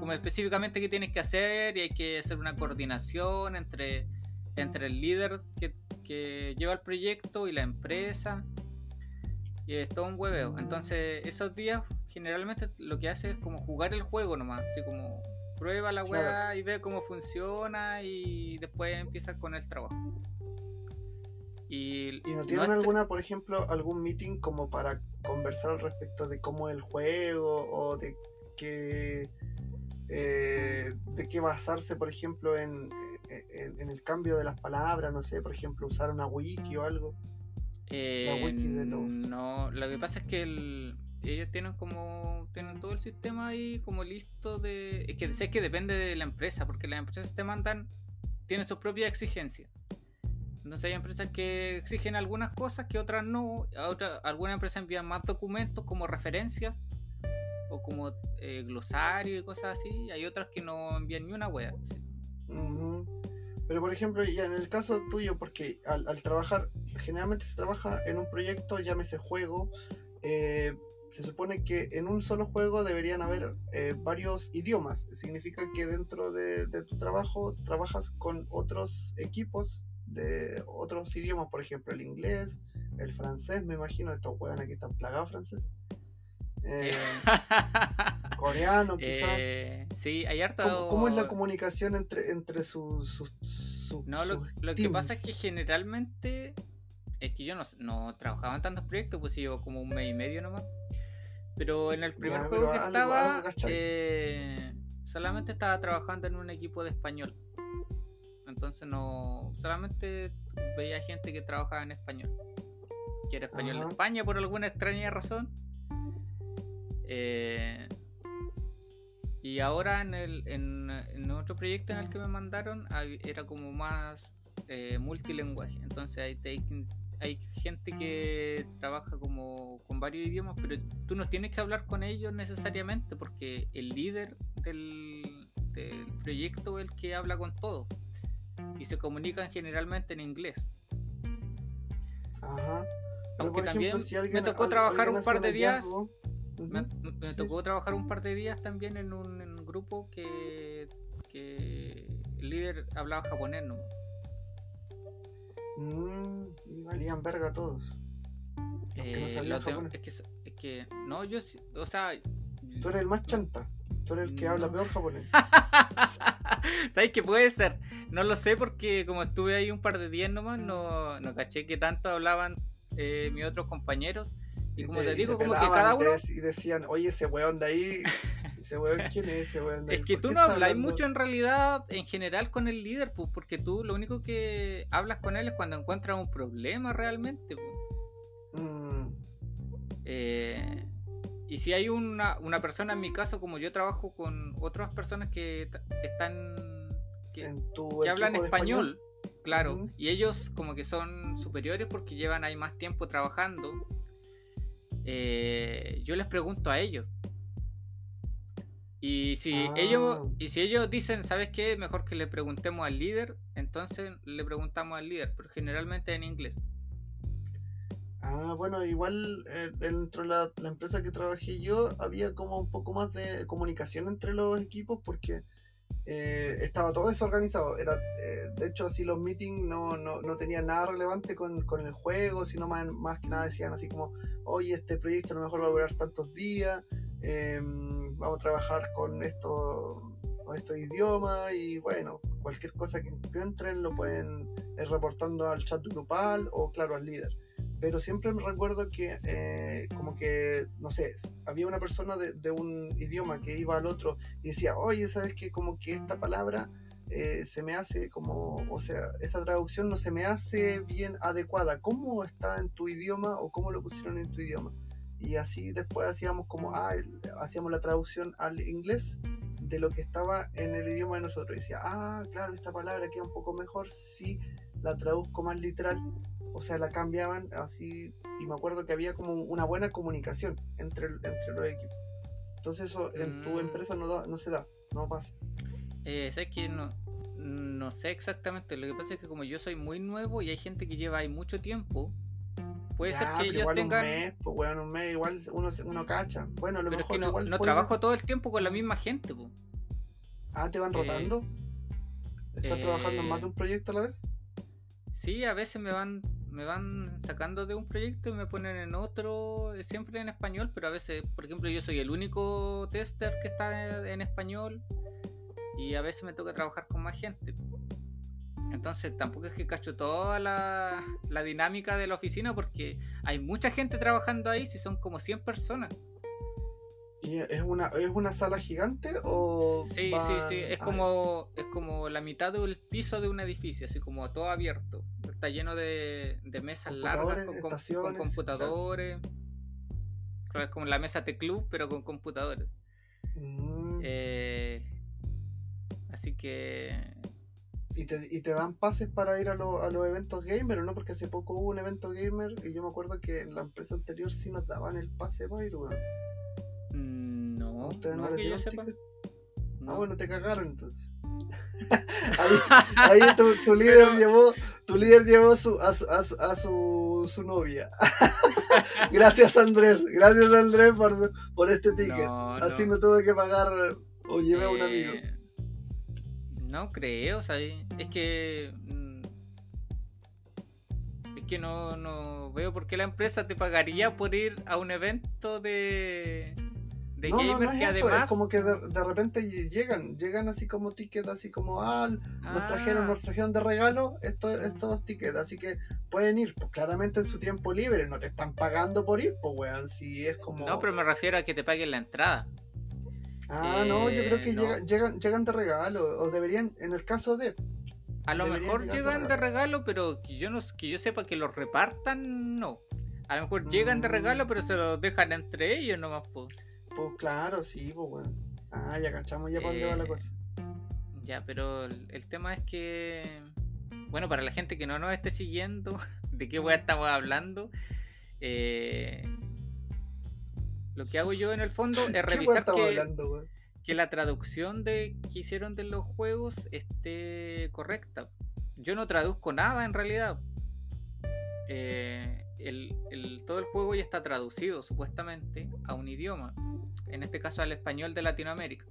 A: como específicamente qué tienes que hacer y hay que hacer una coordinación entre, entre el líder que lleva el proyecto y la empresa. Y es todo un hueveo. Entonces, esos días generalmente lo que hace es como jugar el juego nomás. Así como prueba la
B: Claro.
A: weá y ve cómo funciona y después empieza con el trabajo. Y,
B: ¿Y no tienen alguna, por ejemplo, algún meeting como para conversar al respecto de cómo es el juego o de qué, eh, de qué basarse, por ejemplo, en, en, en el cambio de las palabras? No sé, por ejemplo, usar una wiki o algo.
A: Eh,
B: wiki de los-
A: No, lo que pasa es que el- ellos tienen como tienen todo el sistema ahí como listo de es que sé que depende de la empresa porque las empresas te mandan tienen sus propias exigencias entonces hay empresas que exigen algunas cosas que otras no a otra, algunas empresas envían más documentos como referencias o como eh, glosario y cosas así y hay otras que no envían ni una wea sí.
B: Pero, por ejemplo, ya en el caso tuyo, porque al, trabajar, generalmente se trabaja en un proyecto, llámese juego, eh, se supone que en un solo juego deberían haber eh, varios idiomas. Significa que dentro de, de tu trabajo trabajas con otros equipos de otros idiomas, por ejemplo, el inglés, el francés, me imagino, estos huevones que están plagados franceses. Eh, coreano, quizás.
A: Eh, sí hay harto
B: ¿Cómo, cómo es la comunicación entre, entre sus... sus, sus-
A: No, lo,
B: sus
A: lo que pasa es que generalmente es que yo no, no trabajaba en tantos proyectos, pues llevo como un mes y medio nomás. Pero en el primer
B: Ya,
A: juego que
B: algo-
A: estaba,
B: algo
A: eh, solamente estaba trabajando en un equipo de español. Entonces no, solamente veía gente que trabajaba en español. Que era español de
B: Ajá.
A: España por alguna extraña razón. Eh, y ahora en, el, en, en otro proyecto en el que me mandaron era como más eh, multilingüe. Entonces hay, hay gente que trabaja como con varios idiomas, pero tú no tienes que hablar con ellos necesariamente porque el líder del, del proyecto es el que habla con todos. Y se comunican generalmente en inglés.
B: Ajá. Pero,
A: Aunque también
B: ejemplo, si alguien-
A: me tocó trabajar un par de días. Me, tocó trabajar un par de días también en un, en un grupo que, que el líder hablaba japonés, ¿no?
B: Mm, y valían verga todos. Aunque no
A: Eh,
B: japonés.
A: es, que, es que, no, yo o sea...
B: Tú eres el más chanta. Tú eres el que habla peor japonés.
A: ¿Sabes qué puede ser? No lo sé porque como estuve ahí un par de días nomás, no, no caché que tanto hablaban eh, mis otros compañeros. Y como te, digo, como que cada uno...
B: Y decían, oye, ese weón de ahí. Ese weón, ¿quién es ese weón de ahí?
A: Es que
B: ¿Por
A: tú no hablas
B: hablando?
A: mucho en realidad, en general, con el líder, pues, porque tú lo único que hablas con él es cuando encuentras un problema realmente. pues.
B: Mm,
A: Eh, y si hay una, una persona, en mi caso, como yo trabajo con otras personas que están. que,
B: en tu
A: que hablan español, Claro, y ellos como que son superiores porque llevan ahí más tiempo trabajando. Eh, yo les pregunto a ellos. Y si ellos
B: Ah.
A: y si ellos dicen, ¿sabes qué? Mejor que le preguntemos al líder, entonces le preguntamos al líder, pero generalmente en inglés.
B: Ah, bueno, igual eh, dentro de la, la empresa que trabajé yo había como un poco más de comunicación entre los equipos porque eh, estaba todo desorganizado. Era, eh, de hecho, así los meetings no, no, no tenían nada relevante con, con el juego, sino más, más que nada decían así como, oye, este proyecto a lo mejor va a durar tantos días, eh, vamos a trabajar con esto, con estos idiomas y bueno, cualquier cosa que encuentren lo pueden ir reportando al chat grupal o claro al líder pero siempre me recuerdo que eh, como que, no sé, había una persona de, de un idioma que iba al otro y decía, oye, ¿sabes qué? Como que esta palabra eh, se me hace como, o sea, esta traducción no se me hace bien adecuada. ¿Cómo está en tu idioma o cómo lo pusieron en tu idioma? Y así después hacíamos como, ah, hacíamos la traducción al inglés de lo que estaba en el idioma de nosotros. Y decía, ah, claro, esta palabra queda un poco mejor si la traduzco más literal o sea, la cambiaban así, y me acuerdo que había como una buena comunicación entre, entre los equipos. Entonces eso en tu
A: Mm.
B: empresa no, da, no se da, no pasa.
A: Eh, ¿Sabes que no, no sé exactamente? Lo que pasa es que como yo soy muy nuevo y hay gente que lleva ahí mucho tiempo, puede
B: Ya,
A: ser que ellos
B: igual
A: tengan...
B: un mes, pues weón, un mes igual uno, uno cacha. Bueno, a lo
A: Pero es
B: mejor
A: que no,
B: igual
A: no
B: puede-
A: trabajo todo el tiempo con la misma gente, po.
B: Ah, te van
A: eh,
B: rotando. ¿Estás trabajando en más
A: eh,
B: de un proyecto a la vez?
A: Sí, a veces me van me van sacando de un proyecto y me ponen en otro, eh, siempre en español, pero a veces, por ejemplo, yo soy el único tester que está en español y a veces me toca trabajar con más gente. Entonces tampoco es que cacho toda la, la dinámica de la oficina porque hay mucha gente trabajando ahí, si son como 100 personas.
B: ¿Y es una, es una sala gigante o
A: Sí, sí,
B: van-
A: sí, es como, es como la mitad del piso de un edificio, así como todo abierto. Está lleno de, de mesas largas
B: Computadores,
A: con, com- con
B: estaciones, claro.
A: computadores. Claro, es como la mesa de club, pero con computadores.
B: mm,
A: Eh, así que...
B: y, te, y te dan pases para ir a, lo- a los eventos gamer, ¿no? Porque hace poco hubo un evento gamer y yo me acuerdo que en la empresa anterior sí nos daban el pase para ir, weón.
A: mm, No,
B: ¿A ustedes no,
A: no que yo sepa. No.
B: Ah, bueno, te cagaron entonces. ahí ahí tu, tu líder
A: Pero-
B: llevó, tu líder llevó su, a, su, a, su, a su- su novia. gracias Andrés, gracias Andrés por, por este ticket.
A: No,
B: Así
A: no.
B: no tuve que pagar o llevé a un amigo.
A: Eh, No creo, o sea, es que. mm, Es que no, no veo por qué la empresa te pagaría por ir a un evento de. De
B: No, no,
A: gamer
B: no es
A: que
B: eso,
A: además.
B: es como que de, de repente ll- llegan, llegan así como tickets, así como, ah, nos trajeron,
A: Ah,
B: nos trajeron de regalo estos, estos tickets, así que pueden ir, pues claramente en su tiempo libre, no te están pagando por ir, pues weón, si es como...
A: No, pero me refiero a que te paguen la entrada.
B: Ah, no, yo creo
A: Eh,
B: que
A: no.
B: llega- llegan, llegan de regalo, o deberían, en el caso de...
A: A lo mejor
B: de
A: llegan de regalo, pero que yo no que yo sepa que los repartan, no. A lo mejor llegan de
B: Mm.
A: regalo, pero se los dejan entre ellos nomás, pues.
B: Pues claro, sí, pues weón. Ah, ya cachamos ya para dónde va la
A: Eh,
B: cosa.
A: Ya, pero el, el tema es que, bueno, para la gente que no nos esté siguiendo, de qué weá estamos hablando, eh, lo que hago yo en el fondo es
B: ¿Qué weón
A: revisar
B: hablando,
A: que la traducción de que hicieron de los juegos esté correcta. Yo no traduzco nada en realidad. Eh, el- el- todo el juego ya está traducido supuestamente a un idioma. En este caso al español de Latinoamérica.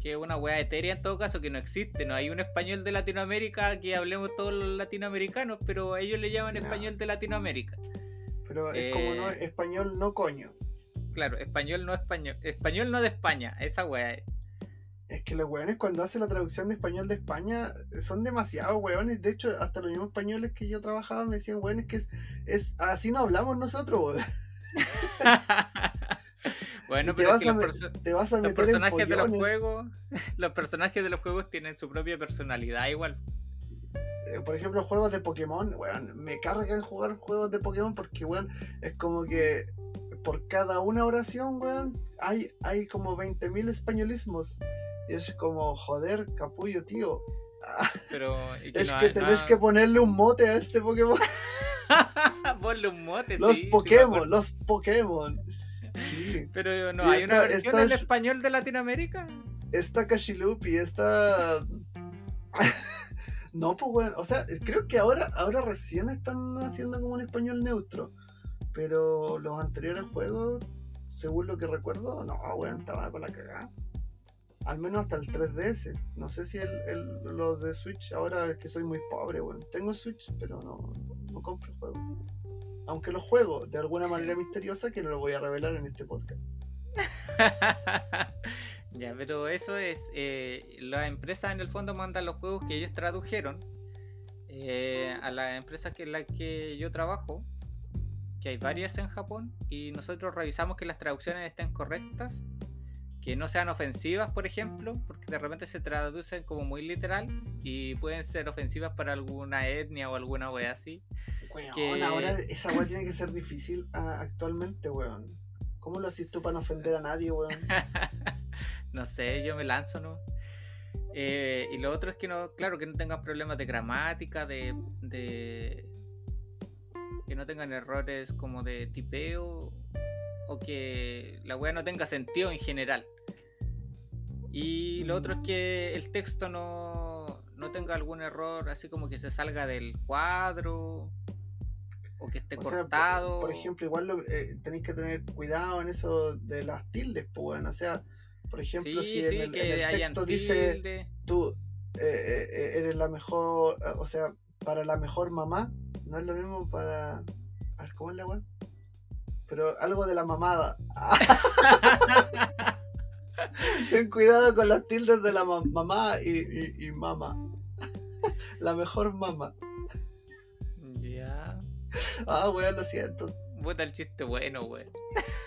A: Que es una weá etérea en todo caso que no existe. No hay un español de Latinoamérica que hablemos todos los latinoamericanos, pero ellos le llaman
B: No.
A: español de Latinoamérica.
B: Pero es como no,
A: eh,
B: español no coño.
A: Claro, español no español. Español no de España, esa weá es.
B: Es que los weones cuando hacen la traducción de español de España son demasiados weones. De hecho, hasta los mismos españoles que yo trabajaba me decían, weones, que es, es así no hablamos nosotros,
A: bueno,
B: te
A: pero es
B: vas,
A: que
B: a,
A: los,
B: te vas a
A: los
B: meter en
A: personajes de los juegos, los personajes de los juegos tienen su propia personalidad igual.
B: Eh, por ejemplo, juegos de Pokémon, weón, me cargan jugar juegos de Pokémon porque, weón, es como que por cada una oración, weón, hay, hay como 20.000 españolismos. Y es como, joder, capullo, tío.
A: Pero
B: es que tenés que ponerle un mote a este Pokémon.
A: Ponle un mote,
B: Los Pokémon, los Pokémon.
A: Sí. Pero no, ¿hay una versión en español de Latinoamérica?
B: Esta Kashilupi, esta. no, pues bueno, o sea, creo que ahora, ahora recién están haciendo como un español neutro. Pero los anteriores juegos, según lo que recuerdo, no, bueno, estaba con la cagada. Al menos hasta el 3DS. No sé si el, el, los de Switch, ahora es que soy muy pobre, bueno. Tengo Switch, pero no, no compro juegos. Aunque los juego de alguna manera misteriosa que no lo voy a revelar en este podcast.
A: ya, pero eso es. Eh, la empresa en el fondo manda los juegos que ellos tradujeron eh, a la empresa que en la que yo trabajo, que hay varias en Japón, y nosotros revisamos que las traducciones estén correctas que no sean ofensivas, por ejemplo, porque de repente se traducen como muy literal y pueden ser ofensivas para alguna etnia o alguna wea así.
B: Weón, ahora esa wea tiene que ser difícil ah, actualmente, weón. ¿Cómo lo haces tú para no ofender a nadie, weón?
A: no sé, yo me lanzo, ¿no? Eh, y lo otro es que no, claro, que no tengan problemas de gramática, de, de que no tengan errores como de tipeo o que la wea no tenga sentido en general. Y lo otro es que el texto no, no tenga algún error, así como que se salga del cuadro o que esté cortado.
B: por, ejemplo, igual eh, tenéis que tener cuidado en eso de las tildes, pues bueno, o sea, por ejemplo, si en el, texto dice tú eh, eh, eres la mejor, o sea, para la mejor mamá, no es lo mismo para. A ver, ¿cómo es la web? Pero algo de la mamada. Ten cuidado con las tildes de la mamá y, y, mamá. la mejor mamá.
A: Ya.
B: Ah, weón, lo siento.
A: Puta el chiste bueno, weón.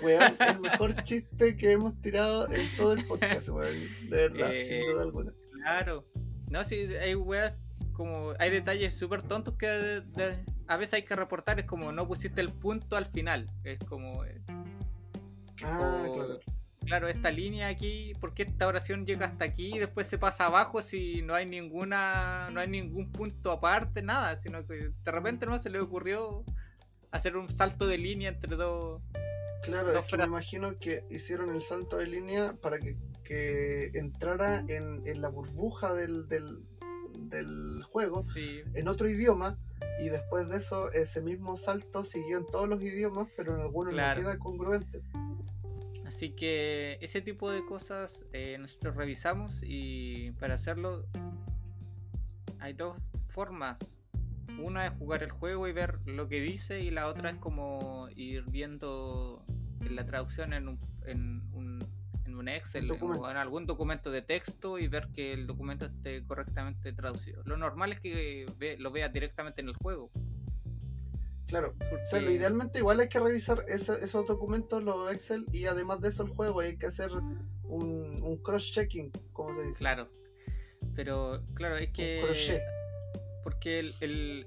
B: Weón, el mejor chiste que hemos tirado en todo el podcast, weón. De verdad, sin duda eh, alguna.
A: Claro. No, si hay weón, como. Hay detalles súper tontos que a veces hay que reportar. Es como no pusiste el punto al final. Es como. Eh,
B: ah, claro
A: claro, esta línea aquí, ¿por qué esta oración llega hasta aquí y después se pasa abajo si no hay ninguna, no hay ningún punto aparte, nada, sino que de repente no se le ocurrió hacer un salto de línea entre dos.
B: Claro, es que me imagino que hicieron el salto de línea para que, entrara en, la burbuja del, del, juego en otro idioma y después de eso ese mismo salto siguió en todos los idiomas, pero en algunos no queda congruente.
A: Así que ese tipo de cosas eh, nosotros revisamos y para hacerlo hay dos formas. Una es jugar el juego y ver lo que dice y la otra es como ir viendo la traducción en un, en un, en un Excel o en algún documento de texto y ver que el documento esté correctamente traducido. Lo normal es que lo veas directamente en el juego.
B: Claro, o sea, lo idealmente igual hay que revisar esos documentos, los Excel, y además de eso el juego, hay que hacer un, cross-checking, como se dice.
A: Claro, pero claro, es que... Porque el, el,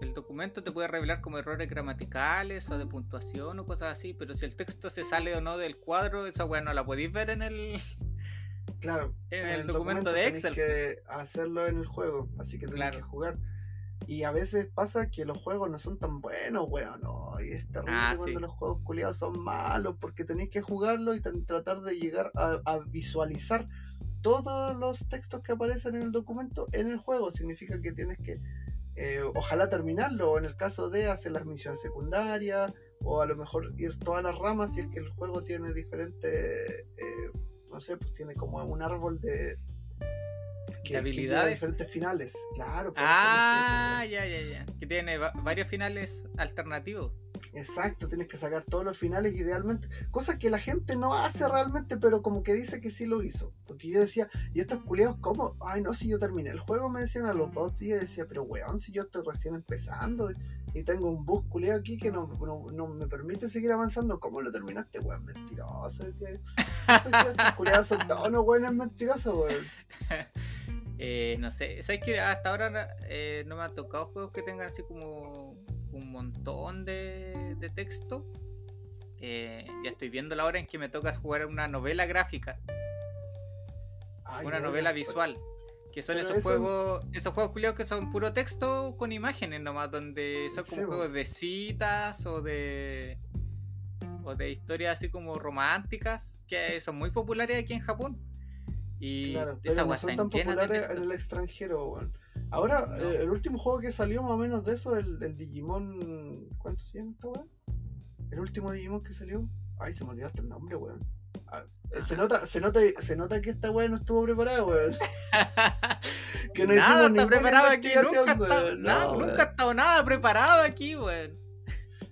A: el, documento te puede revelar como errores gramaticales o de puntuación o cosas así, pero si el texto se sale o no del cuadro, esa weá no la podéis ver en el...
B: Claro,
A: en, el, documento, de Excel.
B: que hacerlo en el juego, así que tenés que jugar. Y a veces pasa que los juegos no son tan buenos, weón. No, y es terrible ah, cuando los juegos culiados son malos porque tenéis que jugarlo y tratar de llegar a, visualizar todos los textos que aparecen en el documento en el juego. Significa que tienes que, eh, ojalá terminarlo, o en el caso de hacer las misiones secundarias, o a lo mejor ir todas las ramas si es que el juego tiene diferentes, eh, no sé, pues tiene como un árbol de,
A: que, habilidades.
B: diferentes finales, claro.
A: Ah, ya, ya, ya. Que tiene varios finales alternativos.
B: Exacto, tienes que sacar todos los finales idealmente. Cosa que la gente no hace realmente, pero como que dice que sí lo hizo. Porque yo decía, ¿y estos culiados cómo? Ay, no, si yo terminé el juego, me decían a los dos días. Decía, pero weón, si yo estoy recién empezando y tengo un bus culiado aquí que no, no, me permite seguir avanzando, ¿cómo lo terminaste, weón? Mentiroso, decía yo. estos culiados son todos unos weones mentirosos, weón.
A: Eh, no sé, ¿sabes que hasta ahora eh, no me ha tocado juegos que tengan así como un montón de, texto? Eh, ya estoy viendo la hora en que me toca jugar una novela gráfica. una novela visual. Que son esos
B: eso-
A: juegos, esos juegos culiados que son puro texto con imágenes nomás, donde son como
B: Sí,
A: juegos de citas o de o de historias así como románticas que son muy populares aquí en Japón. Y
B: Claro, pero no son tan
A: de
B: populares en el extranjero, weón. Ahora,
A: No.
B: eh, el último juego que salió más o menos de eso, el, el Digimon. ¿Cuánto se llama esta weón? El último Digimon que salió. Ay, se me olvidó hasta el nombre, weón. Ah, eh, se nota, se nota, se nota que esta weón no estuvo preparada, weón. Que no
A: nada
B: hicimos
A: está preparado aquí, nunca, está-
B: weón.
A: nada,
B: No,
A: nunca ha estado nada preparado aquí, weón.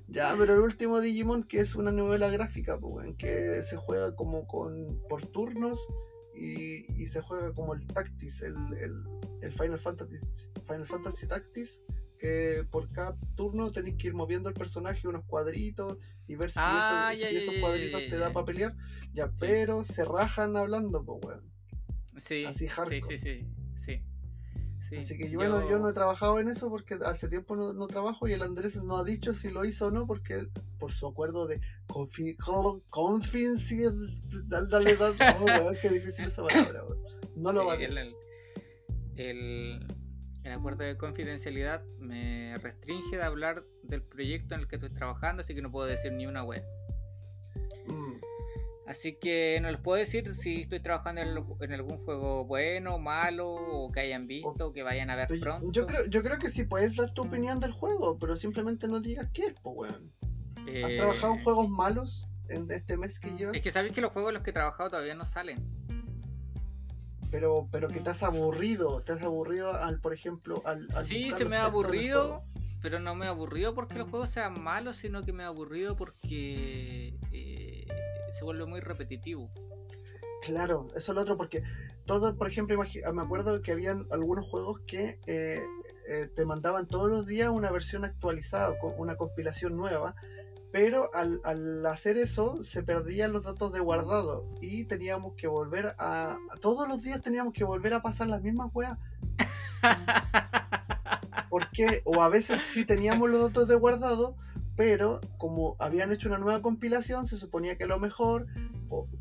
B: Ya, pero el último Digimon que es una novela gráfica, pues, weón, que se juega como con por turnos y, y se juega como el Tactics, el, el, el Final Fantasy Final Fantasy Tactics, que por cada turno tenéis que ir moviendo el personaje unos cuadritos y ver si, eso-
A: Ah,
B: si esos cuadritos te da para pelear. Ya, pero se rajan hablando, pues, weón.
A: Sí,
B: Así
A: sí,
B: hardcore.
A: sí, sí, sí. Sí,
B: Así que yo, bueno, yo no he trabajado en eso porque hace tiempo no, no trabajo y el Andrés no ha dicho si lo hizo o no porque él, por su acuerdo de confi, con- confidencial, dale, oh, qué difícil esa palabra. No lo
A: Sí,
B: va a decir.
A: el, el- el acuerdo de confidencialidad me restringe de hablar del proyecto en el que estoy trabajando, así que no puedo decir ni una web. Así que no les puedo decir si estoy trabajando en, en algún juego bueno, malo, o que hayan visto, o que vayan a ver
B: yo-
A: pronto.
B: Yo creo, yo creo que sí puedes dar tu opinión del juego, pero simplemente no digas qué es, pues, weón. ¿Has
A: Eh,
B: trabajado en juegos malos en este mes que llevas?
A: Es que sabéis que los juegos en los que he trabajado todavía no salen.
B: Pero, pero que te has aburrido, te has aburrido al, por ejemplo, al, al
A: Sí, se me ha aburrido, pero no me ha aburrido porque los juegos sean malos, sino que me ha aburrido porque eh, se vuelve muy repetitivo.
B: Claro, eso es lo otro, porque todo, por ejemplo, imagi- me acuerdo que habían algunos juegos que eh, eh, te mandaban todos los días una versión actualizada, una compilación nueva, pero al, al hacer eso se perdían los datos de guardado y teníamos que volver a... Todos los días teníamos que volver a pasar las mismas weas. Porque, o a veces sí teníamos los datos de guardado, pero como habían hecho una nueva compilación, se suponía que a lo mejor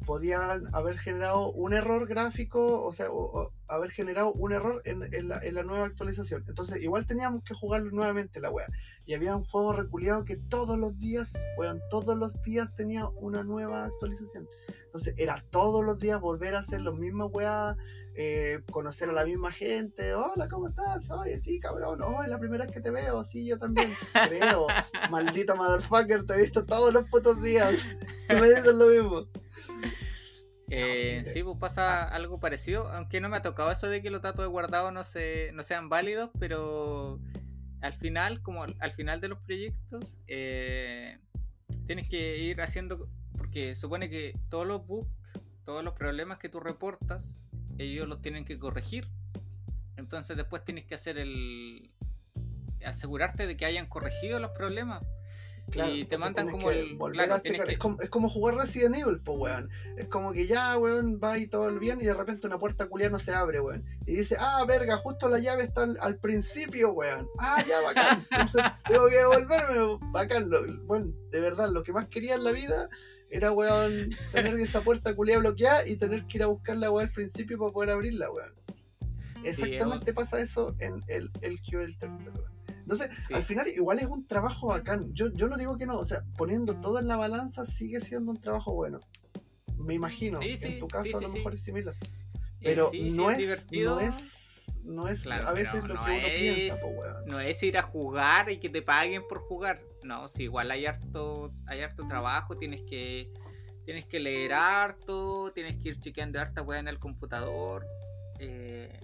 B: podía haber generado un error gráfico, o sea, o haber generado un error en, en la, en la nueva actualización. Entonces, igual teníamos que jugarlo nuevamente la wea. Y había un juego reculeado que todos los días, weón, todos los días tenía una nueva actualización. Entonces, era todos los días volver a hacer las mismas weas, eh, conocer a la misma gente. Hola, ¿cómo estás? Oye, sí, cabrón. Oh, es la primera vez que te veo. Sí, yo también. Creo. Maldito motherfucker, te he visto todos los putos días. Me dices lo mismo.
A: Eh, sí, pues pasa algo parecido, aunque no me ha tocado eso de que los datos de guardado no, se, no sean válidos, pero al final, como al, al final de los proyectos, eh, tienes que ir haciendo, porque supone que todos los bugs, todos los problemas que tú reportas, ellos los tienen que corregir. Entonces después tienes que hacer el... asegurarte de que hayan corregido los problemas.
B: Claro,
A: y te mandan como el... claro,
B: a checar.
A: que-
B: Es, como, es como jugar Resident Evil, pues, weón. Es como que ya, weón, va y todo bien y de repente una puerta culiada no se abre, weón. Y dice, ah, verga, justo la llave está al, al principio, weón. Ah, ya, bacán. Entonces tengo que devolverme, bacán. Lo- bueno, de verdad, lo que más quería en la vida era, weón, tener esa puerta culiada bloqueada y tener que ir a buscar la weón al principio para poder abrirla, weón. Exactamente pasa eso en el, el QL Tester, weón. Entonces,
A: Sí.
B: al final igual es un trabajo bacán. Yo, yo no digo que no, o sea, poniendo todo en la balanza sigue siendo un trabajo bueno. Me imagino,
A: Sí,
B: en tu caso a lo mejor es similar.
A: Eh,
B: Pero no, es, no es, no es
A: Claro,
B: a veces lo
A: no
B: que uno
A: es-
B: piensa, po, weón.
A: No es ir a jugar y que te paguen por jugar. No, si igual hay harto, hay harto trabajo, tienes que, tienes que leer harto, tienes que ir chequeando harta weá en el computador. eh,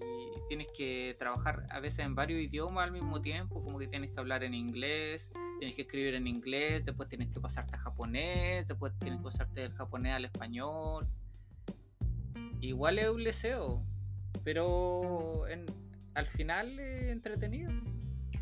A: y tienes que trabajar a veces en varios idiomas al mismo tiempo, como que tienes que hablar en inglés, tienes que escribir en inglés, después tienes que pasarte a japonés, después tienes que pasarte del japonés al español. Igual es un leseo, pero en- al final es entretenido.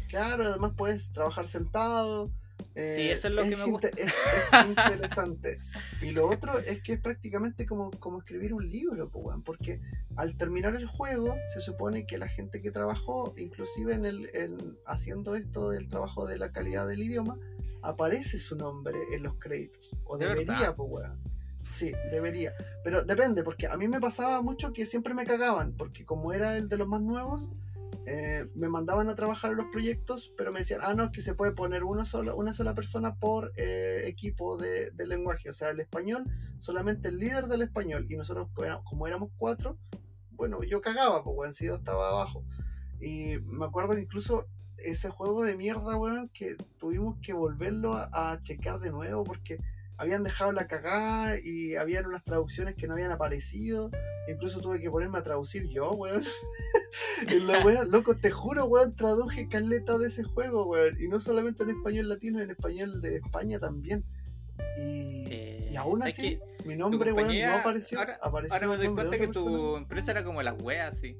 B: Claro, además puedes trabajar sentado. eh,
A: Sí, eso es lo que me gusta.
B: Es, es interesante. Y lo otro es que es prácticamente como, como escribir un libro, porque al terminar el juego se supone que la gente que trabajó, inclusive en el, en- haciendo esto del trabajo de la calidad del idioma, aparece su nombre en los créditos. O
A: ¿De
B: debería, pues, weón. Sí, debería. Pero depende, porque a mí me pasaba mucho que siempre me cagaban, porque como era el de los más nuevos, eh, me mandaban a trabajar en los proyectos, pero me decían, ah, no, es que se puede poner una sola, una sola persona por eh, equipo de, lenguaje. O sea, el español, solamente el líder del español. Y nosotros, como éramos cuatro, bueno, yo cagaba, pues, weón, si yo estaba abajo. Y me acuerdo que incluso ese juego de mierda, weón, que tuvimos que volverlo a, a checar de nuevo porque habían dejado la cagada y habían unas traducciones que no habían aparecido. Incluso tuve que ponerme a traducir yo, weón. la loco, te juro, weón, traduje caleta de ese juego, weón. Y no solamente en español latino, en español de España también. Y, y aún así, mi nombre, weón, no apareció.
A: Ahora,
B: apareció
A: ahora me doy cuenta que tu empresa era como la wea, sí.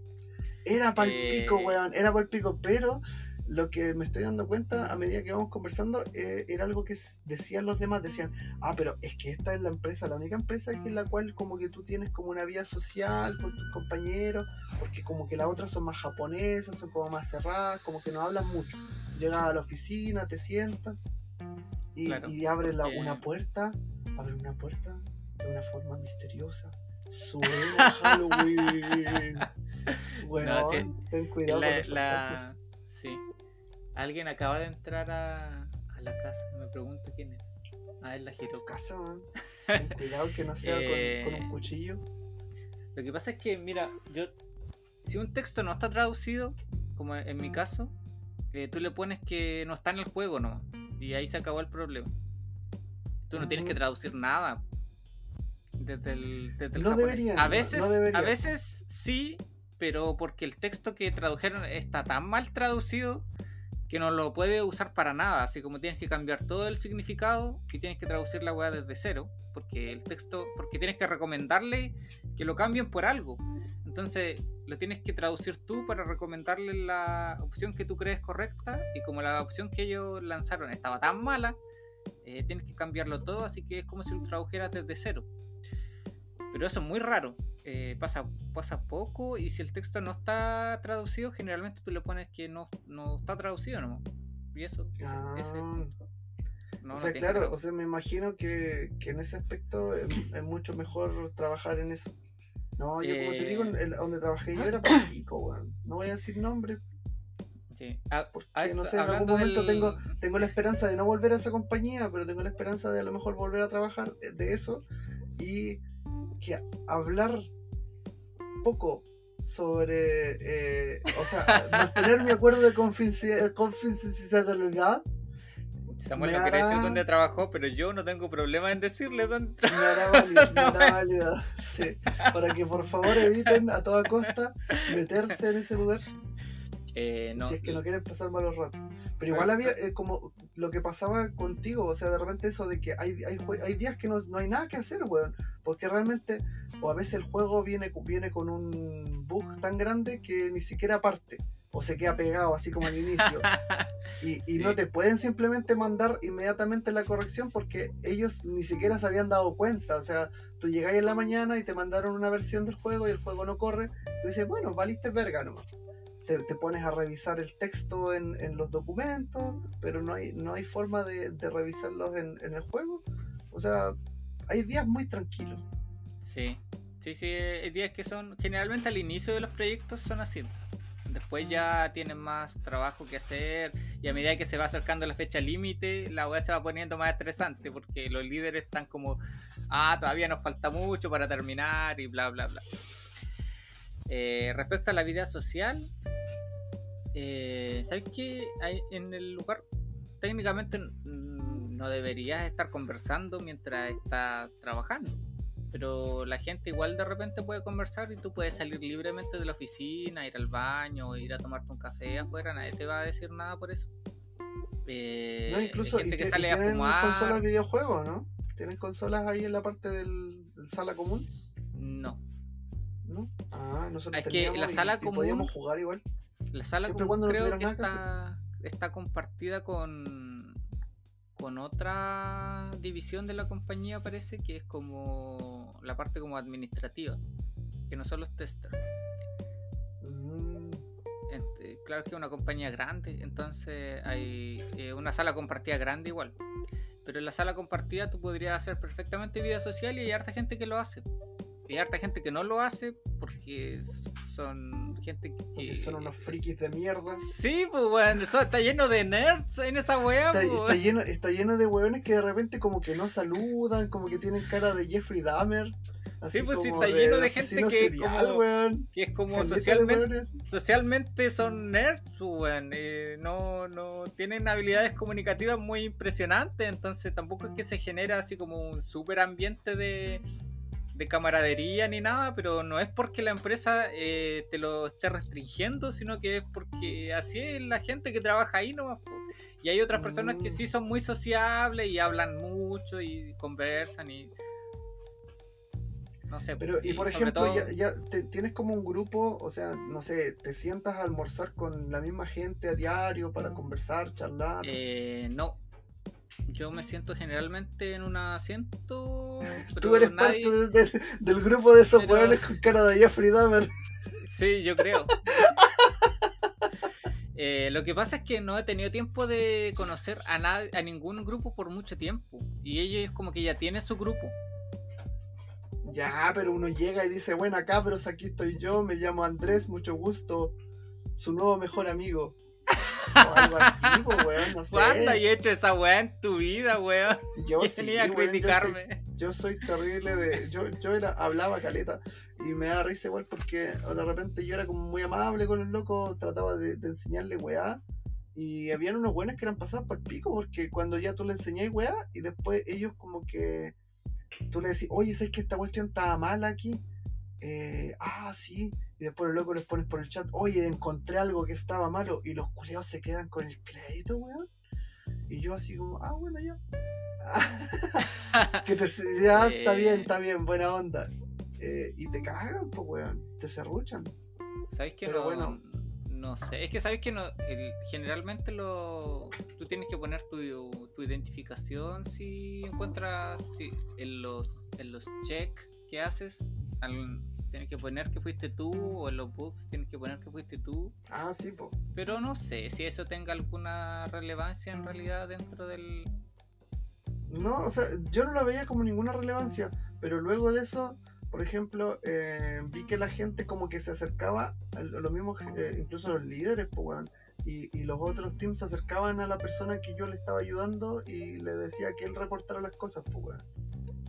B: Era pal pico, weón, era pal pico, pero lo que me estoy dando cuenta a medida que vamos conversando eh, era algo que decían los demás, decían, ah, pero es que esta es la empresa, la única empresa en la cual como que tú tienes como una vida social con tus compañeros, porque como que las otras son más japonesas, son como más cerradas, como que no hablan mucho. Llegas a la oficina, te sientas y, y abres la, una puerta, abres una puerta de una forma misteriosa. Suena Halloween. Bueno, ten cuidado con
A: la, Sí. Alguien acaba de entrar a, a la casa. Me pregunto quién es. Ah, es la giro.
B: Casa, Ten cuidado que no sea con, un eh, cuchillo.
A: Lo que pasa es que, mira, yo. Si un texto no está traducido, como en mi caso, eh, tú le pones que no está en el juego, ¿no? Y ahí se acabó el problema. Tú no tienes que traducir nada. Desde el, desde
B: no deberían,
A: a veces, a veces sí, pero porque el texto que tradujeron está tan mal traducido que no lo puede usar para nada, así como tienes que cambiar todo el significado y tienes que traducir la weá desde cero, porque el texto, porque tienes que recomendarle que lo cambien por algo. Entonces lo tienes que traducir tú para recomendarle la opción que tú crees correcta y como la opción que ellos lanzaron estaba tan mala, eh, tienes que cambiarlo todo, así que es como si lo tradujeras desde cero. Pero eso es muy raro. Eh, pasa, pasa poco y si el texto no está traducido, generalmente tú le pones que no, no está traducido ¿no? Y eso.
B: Ah. o sea, claro, o sea, me imagino que, que en ese aspecto es, mucho mejor trabajar en eso. No, yo como te digo, el, donde trabajé yo era para weón. No voy a decir nombre.
A: Sí.
B: porque no sé, en algún momento tengo, tengo la esperanza de no volver a esa compañía, pero tengo la esperanza de a lo mejor volver a trabajar de eso y que hablar poco sobre, eh, o sea, mantener mi acuerdo de confidencialidad.
A: Samuel no quiere decir dónde trabajó, pero yo no tengo problema en decirle dónde
B: trabajó. Me hará válido, me hará válido, sí. Para que por favor eviten a toda costa meterse en ese lugar.
A: Eh, no,
B: si es que no quieren pasar malos ratos. Pero igual había eh, como lo que pasaba contigo, o sea, de repente eso de que hay, hay, hay días que no, no, hay nada que hacer, weón. Porque realmente, o a veces el juego viene, viene con un bug tan grande que ni siquiera parte. O se queda pegado así como al inicio. y, y no te pueden simplemente mandar inmediatamente la corrección porque ellos ni siquiera se habían dado cuenta. O sea, tú llegáis en la mañana y te mandaron una versión del juego y el juego no corre. Tú dices, bueno, valiste verga nomás te, pones a revisar el texto en, los documentos, pero no hay, no hay forma de, revisarlos en, el juego. O sea, hay días muy tranquilos.
A: Sí, sí, sí, hay días que son, generalmente al inicio de los proyectos son así. Después ya tienen más trabajo que hacer y a medida que se va acercando la fecha límite, la web se va poniendo más estresante porque los líderes están como, ah, todavía nos falta mucho para terminar y bla, bla, bla. Eh, respecto a la vida social, eh, ¿sabes qué? En el lugar, técnicamente no deberías estar conversando mientras estás trabajando. Pero la gente igual de repente puede conversar y tú puedes salir libremente de la oficina, ir al baño, ir a tomarte un café afuera, nadie te va a decir nada por eso.
B: Eh, no, incluso y que sale a fumar. consolas de videojuegos, ¿no? ¿Tienen consolas ahí en la parte del sala común?
A: ¿no?
B: Nosotros
A: es que la sala común,
B: podíamos jugar igual.
A: La sala común creo que está, está compartida con con otra división de la compañía parece que es como la parte como administrativa que no son los testers mm. claro que es una compañía grande entonces hay eh, una sala compartida grande igual pero en la sala compartida tú podrías hacer perfectamente vida social y hay harta gente que lo hace. Y hay harta gente que no lo hace porque son gente que.
B: Porque son unos frikis de mierda.
A: Sí, pues weón, eso está lleno de nerds en esa weá.
B: Está,
A: pues,
B: está lleno, está lleno de weones que de repente como que no saludan, como que tienen cara de Jeffrey Dahmer. Así
A: Sí, pues sí, está lleno de gente que
B: serial,
A: como-
B: weón.
A: Que es como
B: de
A: socialmente, socialmente son nerds, pues, weón. eh, no, no tienen habilidades comunicativas muy impresionantes, entonces tampoco es que se genera así como un super ambiente de, de camaradería ni nada, pero no es porque la empresa eh, te lo esté restringiendo, sino que es porque así es la gente que trabaja ahí nomás. Y hay otras personas que
B: Mm.
A: sí son muy sociables y hablan mucho y conversan y... No sé,
B: Pero, y por ejemplo,
A: todo-
B: ya, ya te- tienes como un grupo, o sea, no sé, te sientas a almorzar con la misma gente a diario para conversar, charlar.
A: Eh, no. Yo me siento generalmente en un asiento. Pero
B: Tú eres
A: nadie-
B: parte de- de- del grupo de esos
A: Pero-
B: con cara de Jeffrey Dahmer.
A: Sí, yo creo. Eh, lo que pasa es que no he tenido tiempo de conocer a, nad- a ningún grupo por mucho tiempo. Y ellos como que ya tienen su grupo.
B: Ya, pero uno llega y dice, buena cabros, aquí estoy yo, me llamo Andrés, mucho gusto, su nuevo mejor amigo. O algo así, pues, weón, no sé.
A: ¿Cuándo hay hecho esa weá en tu vida, weón?
B: Yo sí,
A: venía a
B: weón, yo soy-
A: criticarme.
B: yo soy terrible de. Yo, yo era, hablaba caleta y me da risa igual porque de repente yo era como muy amable con los locos, trataba de, de enseñarle weá. Y habían unos buenos que eran pasados por el pico porque cuando ya tú le enseñás weá y después ellos como que. Tú le decís, oye, ¿sabes que esta cuestión estaba mala aquí? Eh, ah, sí. Y después los locos les pones por el chat, oye, encontré algo que estaba malo. Y los culeados se quedan con el crédito, weón. Y yo así como, ah, bueno, ya. Que te ya está bien, está bien, buena onda. Eh, y te cagan, pues weón, te serruchan.
A: ¿Sabes que
B: Pero
A: no?
B: bueno.
A: No sé, es que sabes que no, el- generalmente lo, tú tienes que poner tu, tu identificación si encuentras si, en los en los check que haces, al- tienes que poner que fuiste tú o en los books tienes que poner que fuiste tú,
B: Ah, sí, pues.
A: pero no sé si eso tenga alguna relevancia en realidad dentro del
B: No, o sea, yo no la veía como ninguna relevancia, pero luego de eso, por ejemplo, eh, vi que la gente como que se acercaba, a lo mismo, eh, incluso los líderes, pues weón. Y, y los otros teams se acercaban a la persona que yo le estaba ayudando y le decía que él reportara las cosas, pues weón.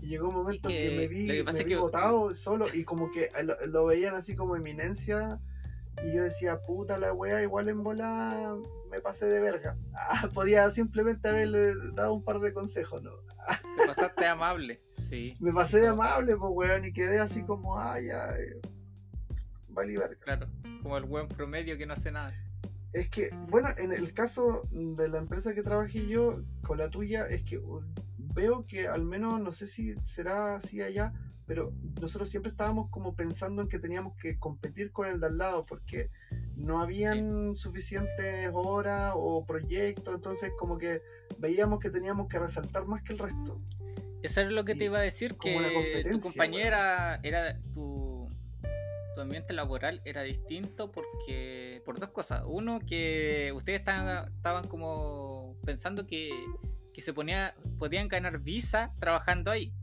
B: Y llegó un momento que,
A: que
B: me vi,
A: lo que pasa
B: me
A: es
B: vi
A: que-
B: botado solo y como que lo, lo veían así como eminencia y yo decía, puta la wea, igual en bola me pasé de verga. Ah, podía simplemente haberle dado un par de consejos, ¿no?
A: te pasaste amable, sí,
B: Me pasé de amable, pues weón, y quedé así como, ah, ya, eh, vale verga.
A: claro, como el buen promedio que no hace nada.
B: Es que, bueno, en el caso de la empresa que trabajé yo, con la tuya, es que uh, veo que al menos, no sé si será así allá, pero nosotros siempre estábamos como pensando en que teníamos que competir con el de al lado, porque no habían suficientes horas o proyectos, entonces como que veíamos que teníamos que resaltar más que el resto.
A: Eso es lo que te iba a decir, que tu compañera era tu, tu ambiente laboral era distinto porque por dos cosas. Uno, que ustedes estaban, estaban como pensando que, que se ponía, podían ganar visa trabajando ahí.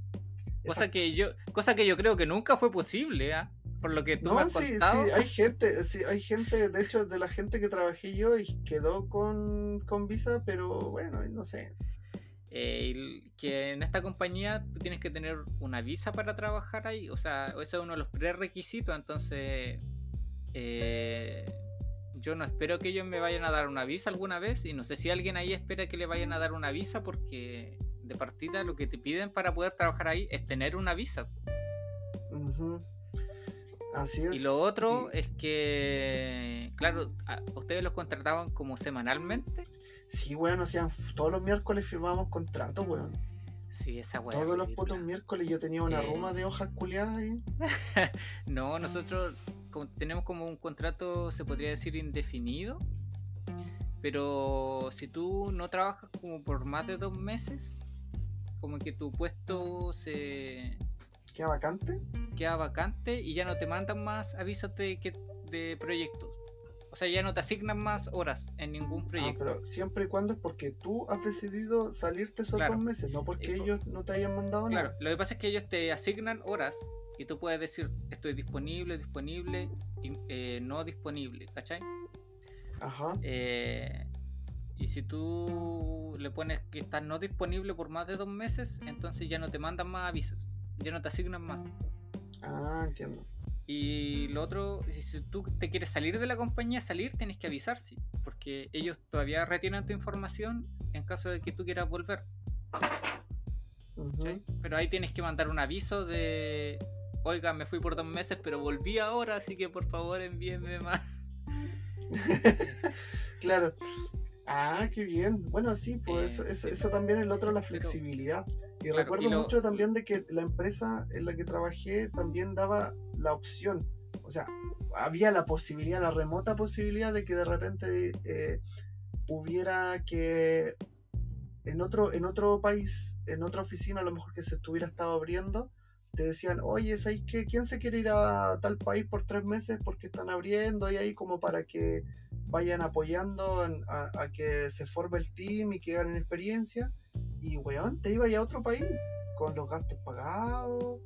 A: Cosa
B: Exacto.
A: que yo, cosa que yo creo que nunca fue posible, ¿ah? por lo que tú me
B: No,
A: has
B: sí,
A: contado.
B: sí, hay gente, sí, hay gente, de hecho, de la gente que trabajé yo y quedó con, con visa, pero bueno, no sé.
A: Eh, que en esta compañía tú tienes que tener una visa para trabajar ahí. O sea, ese es uno de los prerequisitos. Entonces, eh, yo no espero que ellos me vayan a dar una visa alguna vez. Y no sé si alguien ahí espera que le vayan a dar una visa porque de partida lo que te piden para poder trabajar ahí es tener una visa.
B: Así es.
A: Y lo otro
B: Y-
A: es que, claro, ustedes los contrataban como semanalmente.
B: Sí, weón, hacían todos los miércoles firmábamos contratos, weón.
A: Sí, esa weá.
B: Todos los putos miércoles yo tenía una
A: Eh.
B: ruma de hojas culiadas ahí.
A: No, nosotros tenemos como un contrato, se podría decir, indefinido. Pero si tú no trabajas como por más de dos meses, como que tu puesto se
B: Qué vacante.
A: queda vacante y ya no te mandan más avisos de, que, de proyectos. O sea, ya no te asignan más horas en ningún
B: Ah,
A: proyecto.
B: pero siempre y cuando es porque tú has decidido salirte esos
A: Claro.
B: dos meses, no porque
A: Eso.
B: ellos no te hayan mandado
A: Claro,
B: nada.
A: lo que pasa es que ellos te asignan horas y tú puedes decir estoy disponible, disponible eh, no disponible, ¿cachai?
B: Ajá.
A: Eh, y si tú le pones que estás no disponible por más de dos meses, entonces ya no te mandan más avisos, ya no te asignan más.
B: Ah, entiendo.
A: Y lo otro, si, tú te quieres salir de la compañía, salir, tienes que avisar, sí, porque ellos todavía retienen tu información en caso de que tú quieras volver. ¿cachai? Pero ahí tienes que mandar un aviso de, oiga, me fui por dos meses, pero volví ahora, así que por favor envíenme más.
B: Claro. Ah, qué bien. Bueno, sí, pues
A: Eh,
B: eso, eso, también es lo otro, la
A: Pero-
B: flexibilidad. Y
A: Claro,
B: recuerdo
A: y lo-
B: mucho también de que la empresa en la que trabajé también daba la opción. O sea, había la posibilidad, la remota posibilidad de que de repente eh, hubiera que en otro, en otro país, en otra oficina, a lo mejor que se estuviera estado abriendo, te decían, oye, ¿sabes qué? ¿Quién se quiere ir a tal país por tres meses porque están abriendo y ahí como para que vayan apoyando a que se forme el team y que ganen experiencia? Y, weón, te ibas a otro país con los gastos pagados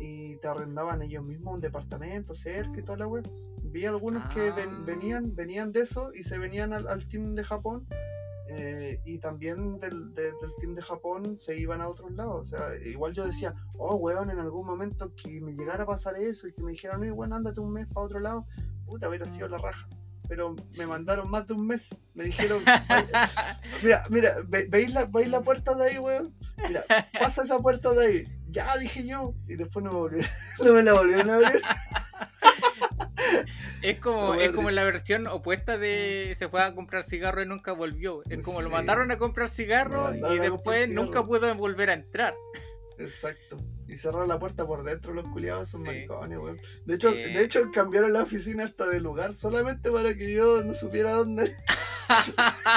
B: y te arrendaban ellos mismos un departamento cerca y toda la web. Vi algunos que ven-
A: Ah.
B: venían, venían de eso y se venían al, al team de Japón eh, y también del, de- del team de Japón se iban a otros lados. O sea, igual yo decía, oh, weón, en algún momento que me llegara a pasar eso y que me dijeran, oye, bueno, ándate un mes para otro lado, puta, hubiera sido la raja. Pero me mandaron más de un mes. Me dijeron, "Vaya, mira, mira, ve- ¿veis la, ¿veis la puerta de ahí, weón? Mira, pasa esa puerta de ahí. Ya, dije yo. Y después no me, volvieron, no me la volvieron a abrir.
A: Es como, es como la versión opuesta de se fue a comprar cigarro y nunca volvió. Es como lo mandaron a comprar cigarro y después
B: cigarro.
A: nunca pudo volver a entrar.
B: Exacto. Y cerraron la puerta por dentro los culiados, esos
A: Sí.
B: maricones, weón. De hecho,
A: Eh.
B: de hecho, cambiaron la oficina hasta de lugar solamente para que yo no supiera dónde.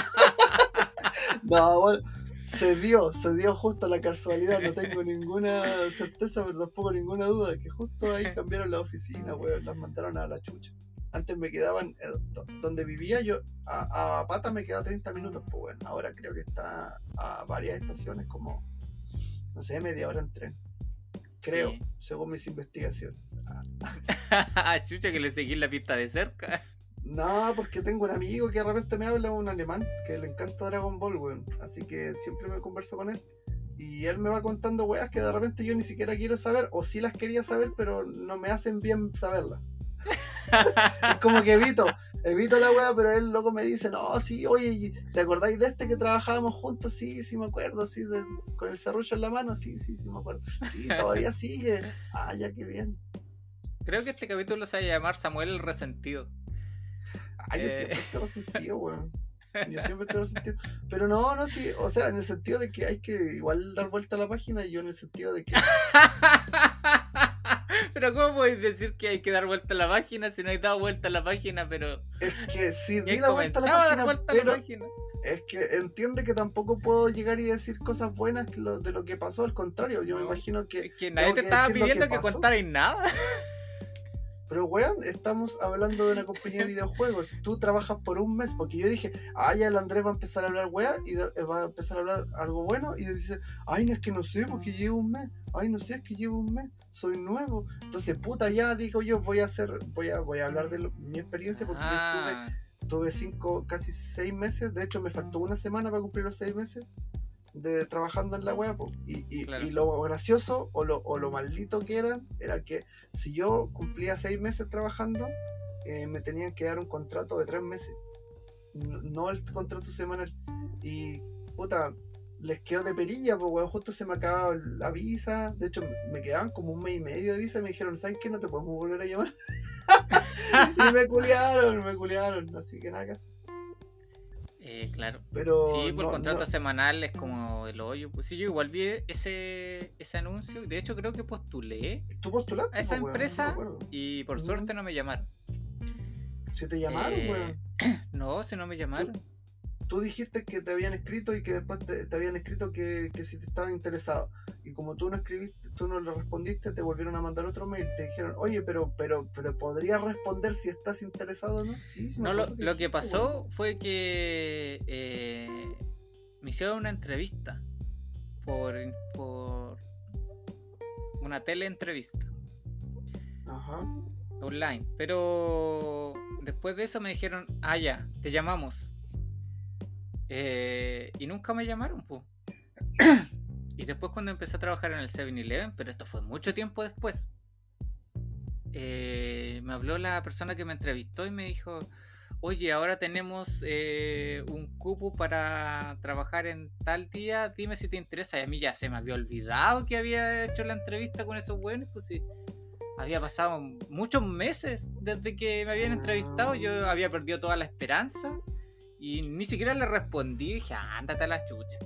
B: no, bueno, se dio, se dio justo la casualidad, no tengo ninguna certeza, pero tampoco ninguna duda, que justo ahí cambiaron la oficina, weón, las mandaron a la chucha. Antes me quedaban, eh, do- donde vivía yo, a, a pata me quedaba 30 minutos, pues bueno, ahora creo que está a varias estaciones, como, no sé, media hora en tren. Creo,
A: Sí.
B: según mis investigaciones. Ah,
A: Chucha, que le seguí la pista de cerca.
B: No, porque tengo un amigo que de repente me habla, un alemán, que le encanta Dragon Ball, weón. Así que siempre me converso con él. Y él me va contando weas que de repente yo ni siquiera quiero saber, o sí las quería saber, pero no me hacen bien saberlas. Es como que evito, evito la wea, pero él luego me dice, no, sí, oye, ¿te acordáis de este que trabajábamos juntos? Sí, sí me acuerdo, sí, de- con el serrullo en la mano, sí, sí, sí me acuerdo. Sí, todavía sigue. Ah, ya que bien.
A: Creo que este capítulo se va a llamar Samuel el Resentido.
B: Ah, yo
A: Eh.
B: siempre estoy resentido, weón. Yo siempre estoy resentido. Pero no, no, sí, o sea, en el sentido de que hay que igual dar vuelta a la página y yo en el sentido de que
A: pero ¿cómo podéis decir que hay que dar vuelta a la página si no hay dado vuelta a la página? Pero
B: es que
A: ya
B: di la vuelta a la página,
A: vuelta a la
B: pero
A: página.
B: es que entiende que tampoco puedo llegar y decir cosas buenas que de lo que pasó, al contrario, yo me
A: No,
B: imagino que...
A: Es que nadie te
B: que
A: estaba
B: que
A: pidiendo que,
B: pasó.
A: contarais nada.
B: Pero weón, estamos hablando de una compañía de videojuegos. Tú trabajas por un mes, porque yo dije, ay, el Andrés va a empezar a hablar weá y va a empezar a hablar algo bueno. Y dice, ay, no es que no sé, porque llevo un mes. Ay, no sé, es que llevo un mes. Soy nuevo. Entonces, puta, ya digo yo, voy a hacer, voy a, voy a hablar de lo- mi experiencia, porque yo
A: Ah,
B: estuve, tuve cinco, casi seis meses. De hecho, me faltó una semana para cumplir los seis meses de trabajando en la web. Y, y,
A: Claro.
B: y lo gracioso o lo, o lo maldito que eran era que si yo cumplía seis meses trabajando, eh, me tenían que dar un contrato de tres meses. No, no el contrato semanal. Y puta, les quedó de perilla, pues weón, justo se me acababa la visa. De hecho, me- quedaban como un mes y medio de visa y me dijeron, ¿sabes qué? No te podemos volver a llamar. y me culiaron, me culiaron. Así que nada que hacer.
A: eh, claro.
B: Pero
A: Sí, por
B: no-
A: contrato
B: no-
A: semanal es como el hoyo. Pues sí, yo igual vi ese, ese anuncio. De hecho, creo que postulé
B: ¿Tú postulaste?
A: a esa
B: weón? No me
A: empresa y por suerte no me llamaron.
B: Si te llamaron,
A: Eh,
B: weón.
A: No, si no me llamaron.
B: tú dijiste que te habían escrito y que después te, te habían escrito que, que, si te estaban interesado. Y como tú no escribiste, tú no lo respondiste, te volvieron a mandar otro mail. Te dijeron, oye, pero, pero, pero podrías responder si estás interesado o no. Sí, sí
A: no, lo, que, lo que pasó fue que eh, me hicieron una entrevista por, por una teleentrevista.
B: Ajá.
A: Online. Pero después de eso me dijeron, ah, ya, te llamamos. Eh, y nunca me llamaron, pues. y después cuando empecé a trabajar en el 7-Eleven, pero esto fue mucho tiempo después, eh, me habló la persona que me entrevistó y me dijo, oye, ahora tenemos eh, un cupo para trabajar en tal día, dime si te interesa. Y a mí ya se me había olvidado que había hecho la entrevista con esos buenos, pues sí. Había pasado muchos meses desde que me habían entrevistado, yo había perdido toda la esperanza y ni siquiera le respondí, dije, ándate a la chucha.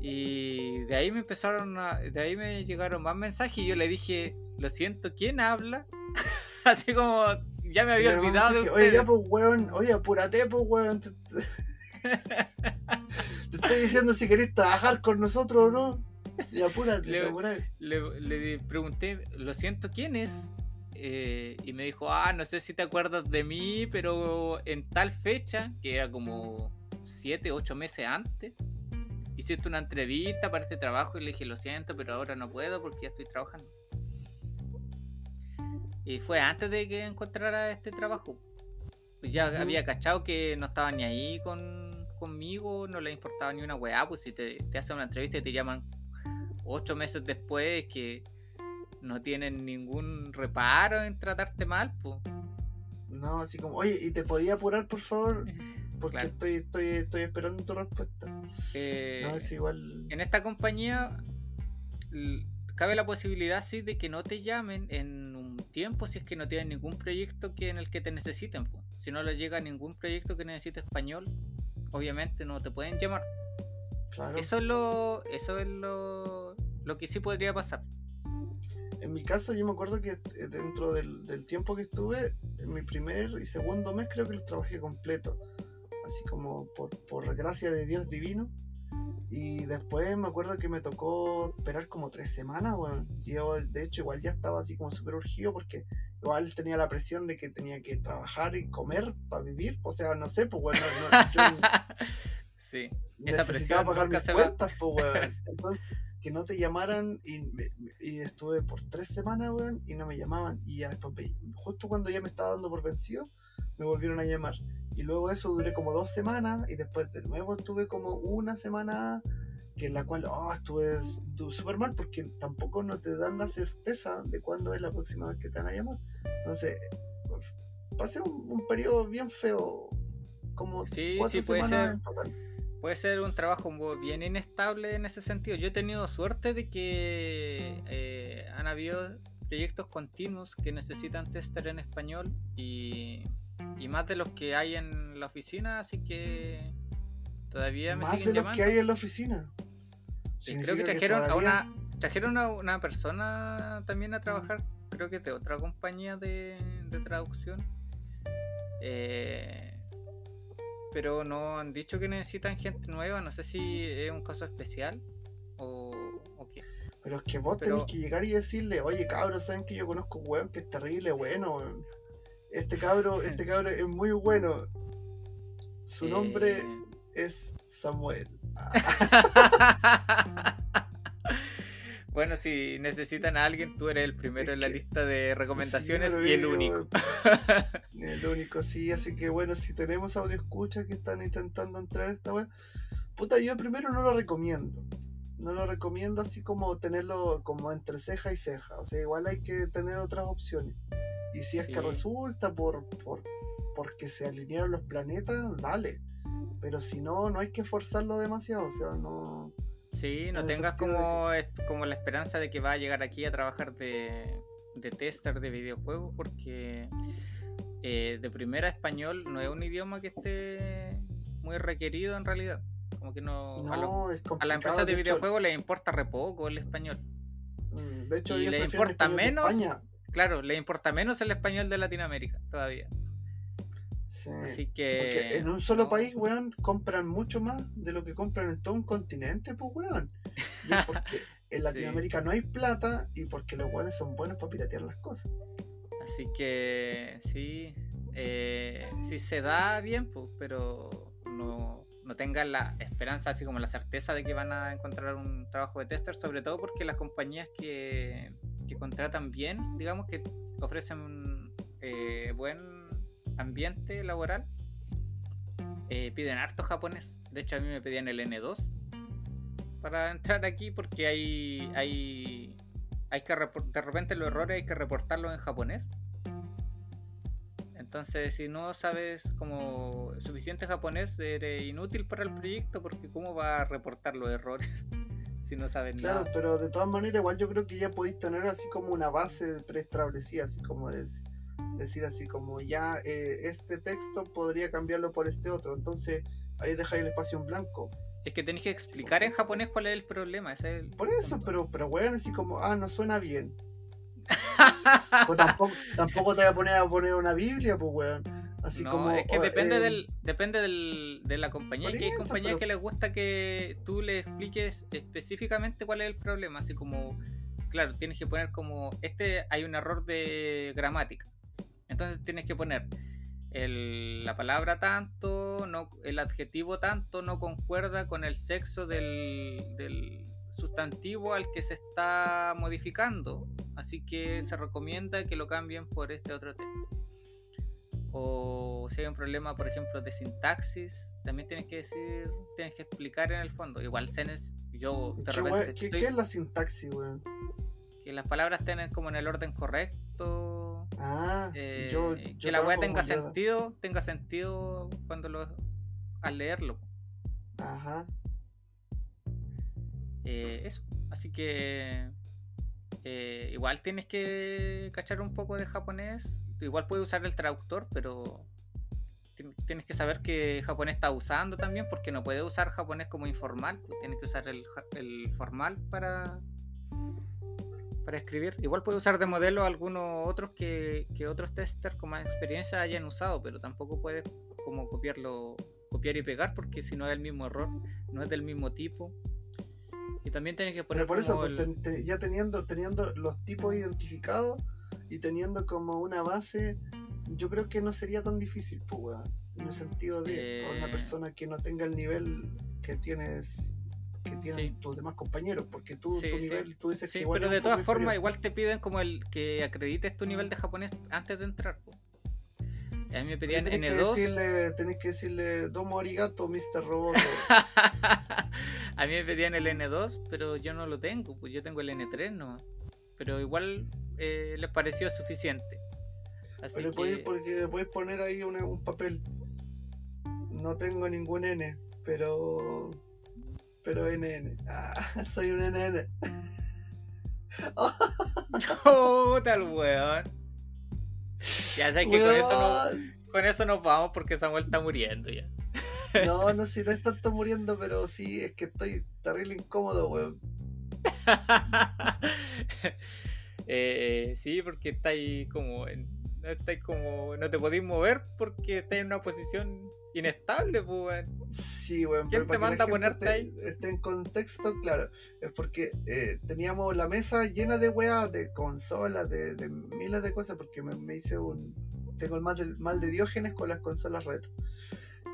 A: Y de ahí me empezaron a, de ahí me llegaron más mensajes y yo le dije, lo siento, ¿quién habla? Así como ya me había olvidado de
B: Oye, ya pues weón, oye, apúrate pues weón. Te, estoy diciendo si querés trabajar con nosotros o no. Y apúrate,
A: le, le, le, pregunté, lo siento, ¿quién es? Eh, y me dijo, ah, no sé si te acuerdas de mí, pero en tal fecha, que era como 7, 8 meses antes, hiciste una entrevista para este trabajo y le dije, lo siento, pero ahora no puedo porque ya estoy trabajando. Y fue antes de que encontrara este trabajo. Pues ya había cachado que no estaba ni ahí con, conmigo, no le importaba ni una weá, pues si te, te hacen una entrevista y te llaman ocho meses después, que no tienen ningún reparo en tratarte mal, pues.
B: No, así como, oye, ¿y te podía apurar, por favor? Porque estoy, estoy, estoy esperando tu respuesta.
A: Eh, no, es igual. En esta compañía cabe la posibilidad, sí, de que no te llamen en tiempo si es que no tienen ningún proyecto que en el que te necesiten. Si no les llega ningún proyecto que necesite español, obviamente no te pueden llamar. Claro. Eso es lo, eso es lo, lo que sí podría pasar.
B: En mi caso, yo me acuerdo que eh, dentro del, tiempo que estuve, en mi primer y segundo mes creo que los trabajé completo. Así como por, por gracia de Dios divino. Y después me acuerdo que me tocó esperar como tres semanas, bueno. Yo, de hecho, igual ya estaba así como súper urgido porque igual tenía la presión de que tenía que trabajar y comer para vivir. O sea, no sé, pues bueno, yo
A: sí,
B: necesitaba pagar mis cuentas, pues bueno. Entonces, que no te llamaran y, estuve por tres semanas, weón, y no me llamaban. Y ya después, justo cuando ya me estaba dando por vencido, me volvieron a llamar. Y luego eso duré como dos semanas y después de nuevo estuve como una semana que en la cual oh, estuve súper mal porque tampoco no te dan la certeza de cuándo es la próxima vez que te van a llamar. Entonces, pasé un, un periodo bien feo, como
A: sí, cuatro semanas en total puede ser un trabajo bien inestable en ese sentido. Yo he tenido suerte de que eh, han habido proyectos continuos que necesitan tester en español y, más de los que hay en la oficina, así que todavía me
B: más
A: siguen
B: de los que hay en la oficina.
A: creo que trajeron a una trajeron a una persona también a trabajar, creo que de otra compañía de, de traducción. Eh, pero no han dicho que necesitan gente nueva. No sé si es un caso especial o, qué.
B: Pero es que vos tenés que llegar y decirle, oye cabro, saben que yo conozco un weón que es terrible bueno. Este cabro, este cabro es muy bueno. Su nombre eh. es Samuel.
A: Bueno, si necesitan a alguien, tú eres el primero en la lista de recomendaciones y el único.
B: el único, sí. Así que bueno, si tenemos audio escucha que están intentando entrar a esta web, puta, yo primero no lo recomiendo. No lo recomiendo así como tenerlo como entre ceja y ceja. O sea, igual hay que tener otras opciones. Y si es que resulta por, por porque se alinearon los planetas, dale. Pero si no, no hay que forzarlo demasiado. O sea, no
A: Sí, no tengas como, como la esperanza de que va a llegar aquí a trabajar de, de tester de videojuegos porque eh, de primera español no es un idioma que esté muy requerido en realidad. Como que no, a, la empresa de, videojuegos le importa re poco el español.
B: Mm, de hecho,
A: y le importa menos. Claro, le importa menos el español de Latinoamérica todavía.
B: Sí.
A: Así que.
B: Porque en un solo
A: no.
B: país, weón, compran mucho más de lo que compran en todo un continente, pues, weón. Y es porque en
A: Sí.
B: Latinoamérica no hay plata y porque los weones son buenos para piratear las cosas.
A: Así que sí, eh, sí se da bien, pues, pero no, no tengan la esperanza, así como la certeza de que van a encontrar un trabajo de tester, sobre todo porque las compañías que, que contratan bien, digamos que ofrecen un eh, buen ambiente laboral, eh, piden harto japonés. De hecho, a mí me pedían el N2 para entrar aquí porque hay, hay hay que de repente los errores hay que reportarlos en japonés. Entonces, si no sabes como suficiente japonés, eres inútil para el proyecto porque cómo va a reportar los errores si no sabes
B: Claro,
A: nada.
B: pero de todas maneras, igual yo creo que ya podéis tener así como una base preestablecida, así como de, decir así como ya eh, este texto podría cambiarlo por este otro. Entonces ahí dejáis el espacio en blanco.
A: Es que tenés que explicar en japonés cuál es el problema. Ese es el
B: Por eso,
A: punto.
B: pero, pero weón, así como, ah, no suena bien. Pues tampoco, tampoco te voy a poner a poner una Biblia, pues weón. Así
A: No,
B: como.
A: es que
B: oh,
A: depende
B: eh,
A: del depende del, de la compañía. Que hay
B: eso,
A: compañías
B: pero-
A: que les gusta que tú le expliques específicamente cuál es el problema. Así como claro tienes que poner como este hay un error de gramática. Entonces tienes que poner el- la palabra tanto no el adjetivo tanto no concuerda con el sexo del, del sustantivo al que se está modificando. Así que se recomienda que lo cambien por este otro texto o si hay un problema, por ejemplo, de sintaxis, también tienes que decir, tienes que explicar en el fondo. Igual Cenes, yo de
B: ¿Qué,
A: repente
B: qué-
A: estoy-
B: qué es la sintaxis, weón?
A: que las palabras estén como en el orden correcto,
B: Ah,
A: eh,
B: yo,
A: que la weá tenga sentido, tenga sentido cuando lo al leerlo.
B: Ajá.
A: Eh, eso. Así que eh, igual tienes que cachar un poco de japonés. Igual puedes usar el traductor, pero ti- tienes que saber que japonés está usando también, porque no puedes usar japonés como informal. tienes que usar el, el formal para para escribir. Igual puedes usar de modelo algunos otros que, que otros testers con más experiencia hayan usado, pero tampoco puedes como copiarlo, copiar y pegar, porque si no es el mismo error, no es del mismo tipo. Y también tienes que poner
B: Pero por eso,
A: como
B: pues,
A: el-
B: ya teniendo, teniendo los tipos identificados y teniendo como una base, yo creo que no sería tan difícil, pues, weón. En el sentido de una
A: Eh.
B: persona que no tenga el nivel que tienes que tienen
A: Sí.
B: tus demás compañeros, porque tú,
A: Sí,
B: tu
A: sí.
B: nivel, tú dices
A: Sí,
B: que igual
A: pero de todas formas igual te piden como el que acredites tu nivel de japonés antes de entrar. Y a mí me pedían
B: tenés que
A: N2.
B: decirle, tenés que decirle Domo arigato, Mr. Roboto.
A: a mí me pedían el N2, pero yo no lo tengo, pues yo tengo el N3 no. Pero igual eh, les pareció suficiente. Así
B: Pero
A: que
B: podéis, porque le podéis poner ahí una- un papel. No tengo ningún N, pero. Pero NN. Ah, soy un NN.
A: ¡Oh, tal weón! Ya sabes que con eso, no, con eso nos vamos porque Samuel está muriendo ya.
B: No, no, si no es tanto muriendo, pero sí es que estoy terrible incómodo, weón.
A: Eh, sí, porque estáis como en, no estáis como no te podéis mover porque estáis en una posición inestable, pues.
B: Sí, weón.
A: ¿Quién
B: pero
A: te manda a ponerte
B: esté, esté en contexto, claro. Es porque eh, teníamos la mesa llena de weas, de consolas, de, de miles de cosas, porque me, me hice un. Tengo el mal, del, mal de Diógenes con las consolas retro.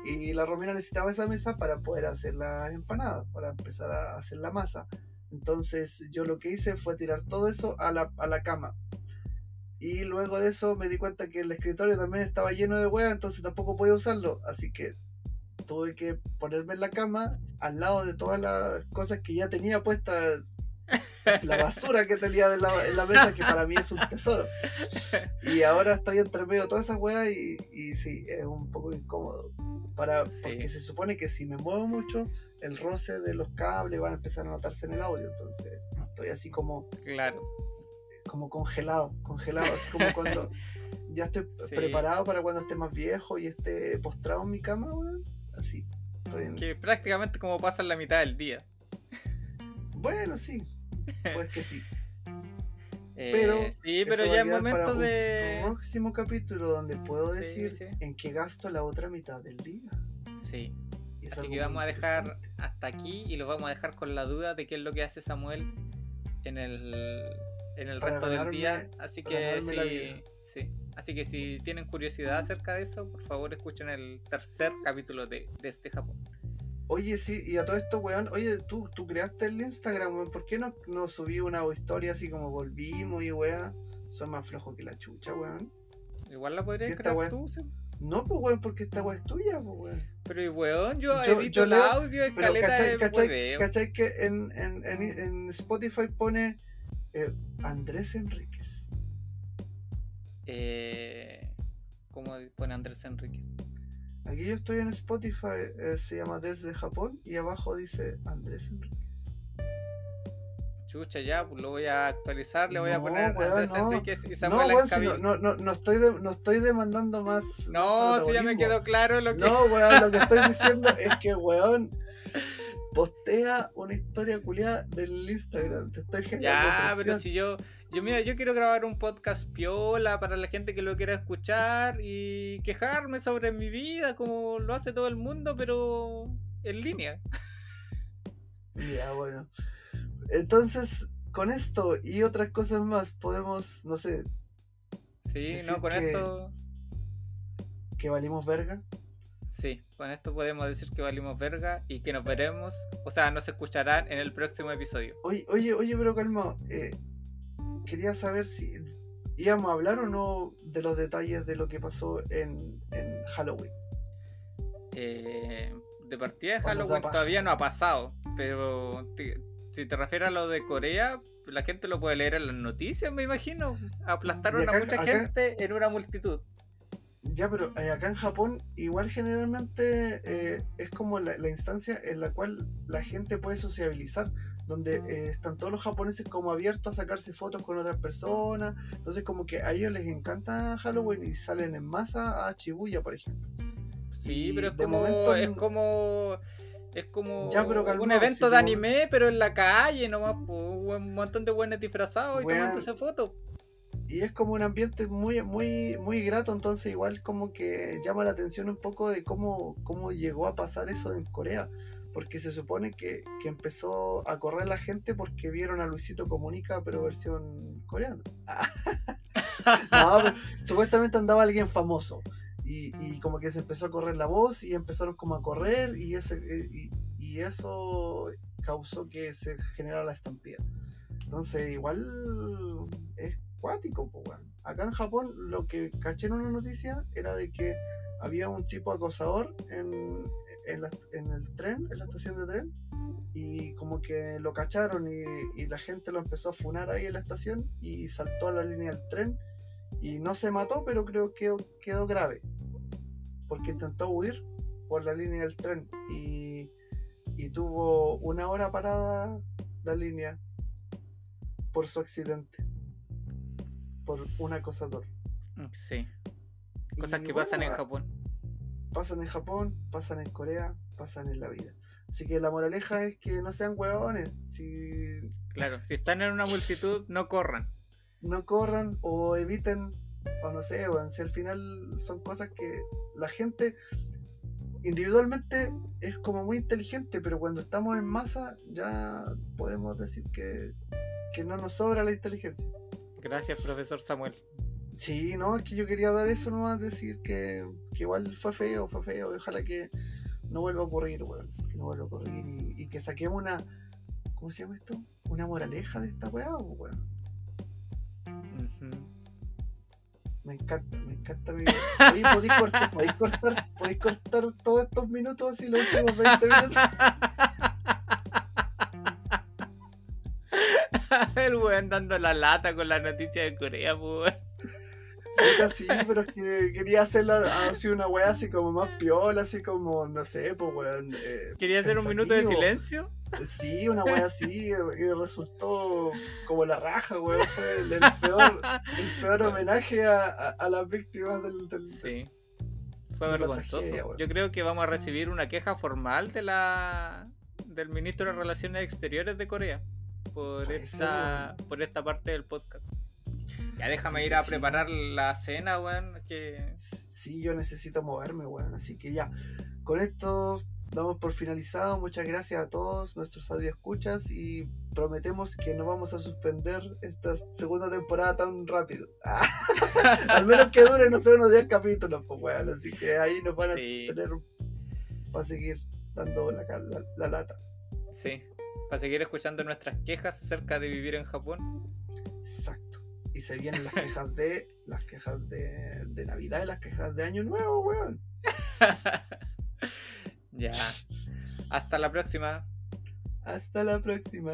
B: Y la Romina necesitaba esa mesa para poder hacer las empanadas, para empezar a hacer la masa. Entonces yo lo que hice fue tirar todo eso a la, a la cama. Y luego de eso me di cuenta que el escritorio también estaba lleno de huevas, entonces tampoco podía usarlo. Así que tuve que ponerme en la cama al lado de todas las cosas que ya tenía puestas. La basura que tenía en la, en la mesa, que para mí es un tesoro. Y ahora estoy entre medio de todas esas weas y, y sí, es un poco incómodo. Para,
A: Sí.
B: Porque se supone que si me muevo mucho, el roce de los cables van a empezar a notarse en el audio. Entonces estoy así como,
A: Claro.
B: como congelado, congelado, así como cuando ya estoy
A: Sí.
B: preparado para cuando esté más viejo y esté postrado en mi cama, weón. Así. Estoy en-
A: Que prácticamente como pasa en la mitad del día.
B: Bueno, sí. Pues que sí.
A: Eh,
B: Pero
A: sí, pero ya es momento
B: un
A: de.
B: próximo capítulo donde puedo decir
A: sí.
B: en qué gasto la otra mitad del día.
A: Sí.
B: Es
A: Así que vamos a dejar hasta aquí y lo vamos a dejar con la duda de qué es lo que hace Samuel en el, en el
B: Para
A: resto del día. Así que
B: la
A: sí. Así que si tienen curiosidad acerca de eso, por favor escuchen el tercer capítulo de Desde Japón.
B: Oye, sí, y a todo esto, weón, oye, tú, tú creaste el Instagram, weón, ¿por qué no, no subí una historia así como volvimos y weón? Son más flojos que la chucha, weón.
A: Igual la podrías
B: esta
A: crear
B: wea-
A: tú, sí.
B: No, pues weón, porque esta weá es tuya, pues weón.
A: Pero y weón, yo,
B: Yo-
A: edito
B: yo
A: el
B: leo-
A: audio en
B: Pero
A: caleta
B: ¿cachai,
A: de
B: cachai, cachai que en, en, en, en Spotify pone eh, Andrés Enríquez?
A: Eh, ¿Cómo pone Andrés Enríquez?
B: Aquí yo estoy en Spotify, eh, se llama Desde Japón y abajo dice Andrés Enríquez.
A: Chucha, ya, pues lo voy a actualizar, le voy a
B: No,
A: poner Andrés
B: no.
A: Enríquez y
B: No,
A: Samuel
B: weón, si
A: Encabil-
B: no, no, no, no estoy de- no estoy demandando más.
A: No, si ya me quedó claro lo que.
B: No, weón, lo que estoy diciendo es que, weón, postea una historia culiada del Instagram. Te estoy generando
A: Ya, pero si yo, yo mira, yo quiero grabar un podcast piola para la gente que lo quiera escuchar y quejarme sobre mi vida como lo hace todo el mundo, pero en línea.
B: Ya, bueno. Entonces, con esto y otras cosas más, podemos, no sé,
A: Sí, no, con
B: que-
A: esto,
B: que valimos verga.
A: sí, con esto podemos decir que valimos verga y que nos veremos, o sea, nos escucharán en el próximo episodio.
B: Oye, oye, oye, pero calma. eh, quería saber si íbamos a hablar o no de los detalles de lo que pasó en, en Halloween.
A: Eh, de partida de Halloween todavía no ha pasado, pero te- si te refieres a lo de Corea, la gente lo puede leer en las noticias, me imagino. Aplastaron
B: acá-
A: a mucha
B: acá-
A: gente en una multitud.
B: Ya, pero eh, acá en Japón igual generalmente eh, es como la, la instancia en la cual la gente puede sociabilizar, donde eh, están todos los japoneses como abiertos a sacarse fotos con otras personas, entonces como que a ellos les encanta Halloween y salen en masa a Shibuya, por ejemplo.
A: Sí,
B: Y
A: pero es
B: de
A: como,
B: momento
A: es como es como
B: Ya, pero
A: un
B: calmado,
A: evento
B: si
A: de anime, pero en la calle nomás, po, un montón de buenos disfrazados y
B: Weón.
A: tomándose fotos.
B: Y es como un ambiente muy, muy, muy grato, entonces igual como que llama la atención un poco de cómo, cómo llegó a pasar eso en Corea. Porque se supone que, que empezó a correr la gente porque vieron a Luisito Comunica, pero versión coreana. no, pero supuestamente andaba alguien famoso. Y, y como que se empezó a correr la voz y empezaron como a correr y, ese, y, y eso causó que se generara la estampida. Entonces igual es cuático, po, weón. Acá en Japón lo que caché en una noticia era de que había un tipo acosador en, en, la- el tren, en la estación de tren, y como que lo cacharon y, la gente lo empezó a funar ahí en la estación y saltó a la línea del tren y no se mató, pero creo que quedó, grave, porque intentó huir por la línea del tren y tuvo una hora parada la línea por su accidente, por un acosador.
A: Sí, cosas
B: Y
A: que
B: bueno,
A: pasan en
B: a-
A: Japón.
B: pasan en Japón, pasan en Corea, pasan en la vida. Así que la moraleja es que no sean huevones, si
A: Claro, si están en una multitud, no corran.
B: no corran o eviten, o no sé, weón, si al final son cosas que la gente individualmente es como muy inteligente, pero cuando estamos en masa ya podemos decir que, que no nos sobra la inteligencia.
A: Gracias, profesor Samuel.
B: Sí, no, es que yo quería dar eso nomás, decir que, que igual fue feo, fue feo, ojalá que no vuelva a ocurrir, weón, que no vuelva a ocurrir y, y que saquemos una, ¿cómo se llama esto? Una moraleja de esta weá, pues, weón.
A: Ujú.
B: Me encanta, me encanta mi Oye, ¿podéis cortar, podéis cortar, podéis cortar todos estos minutos así los últimos 20 minutos?
A: El weón dando la lata con la noticia de Corea, pues.
B: sí, pero es que quería hacerla así una weá así como más piola, así como, no sé, pues weón. eh,
A: Quería hacer un minuto de silencio.
B: Sí, una wea así, y resultó como la raja, weón. Fue el, el peor, el peor homenaje a, a- a las víctimas del. del-
A: Sí. Fue vergonzoso.
B: tragedia.
A: Yo creo que vamos a recibir una queja formal de la del ministro de Relaciones Exteriores de Corea por esta por esta parte del podcast. Ya déjame
B: Así
A: ir a
B: sí,
A: preparar la cena, weón. Que.
B: Sí, yo necesito moverme, weón. Así que ya, con esto damos por finalizado. Muchas gracias a todos nuestros audio escuchas y prometemos que no vamos a suspender esta segunda temporada tan rápido. Al menos que dure, no sé, unos 10 capítulos, pues, weón. Así que ahí nos van a
A: Sí.
B: tener para seguir dando la, la- la lata.
A: Sí. Para seguir escuchando nuestras quejas acerca de vivir en Japón.
B: Exacto. Y se vienen las quejas de las quejas de, de Navidad y las quejas de Año Nuevo, weón.
A: Ya. Hasta la próxima.
B: Hasta la próxima.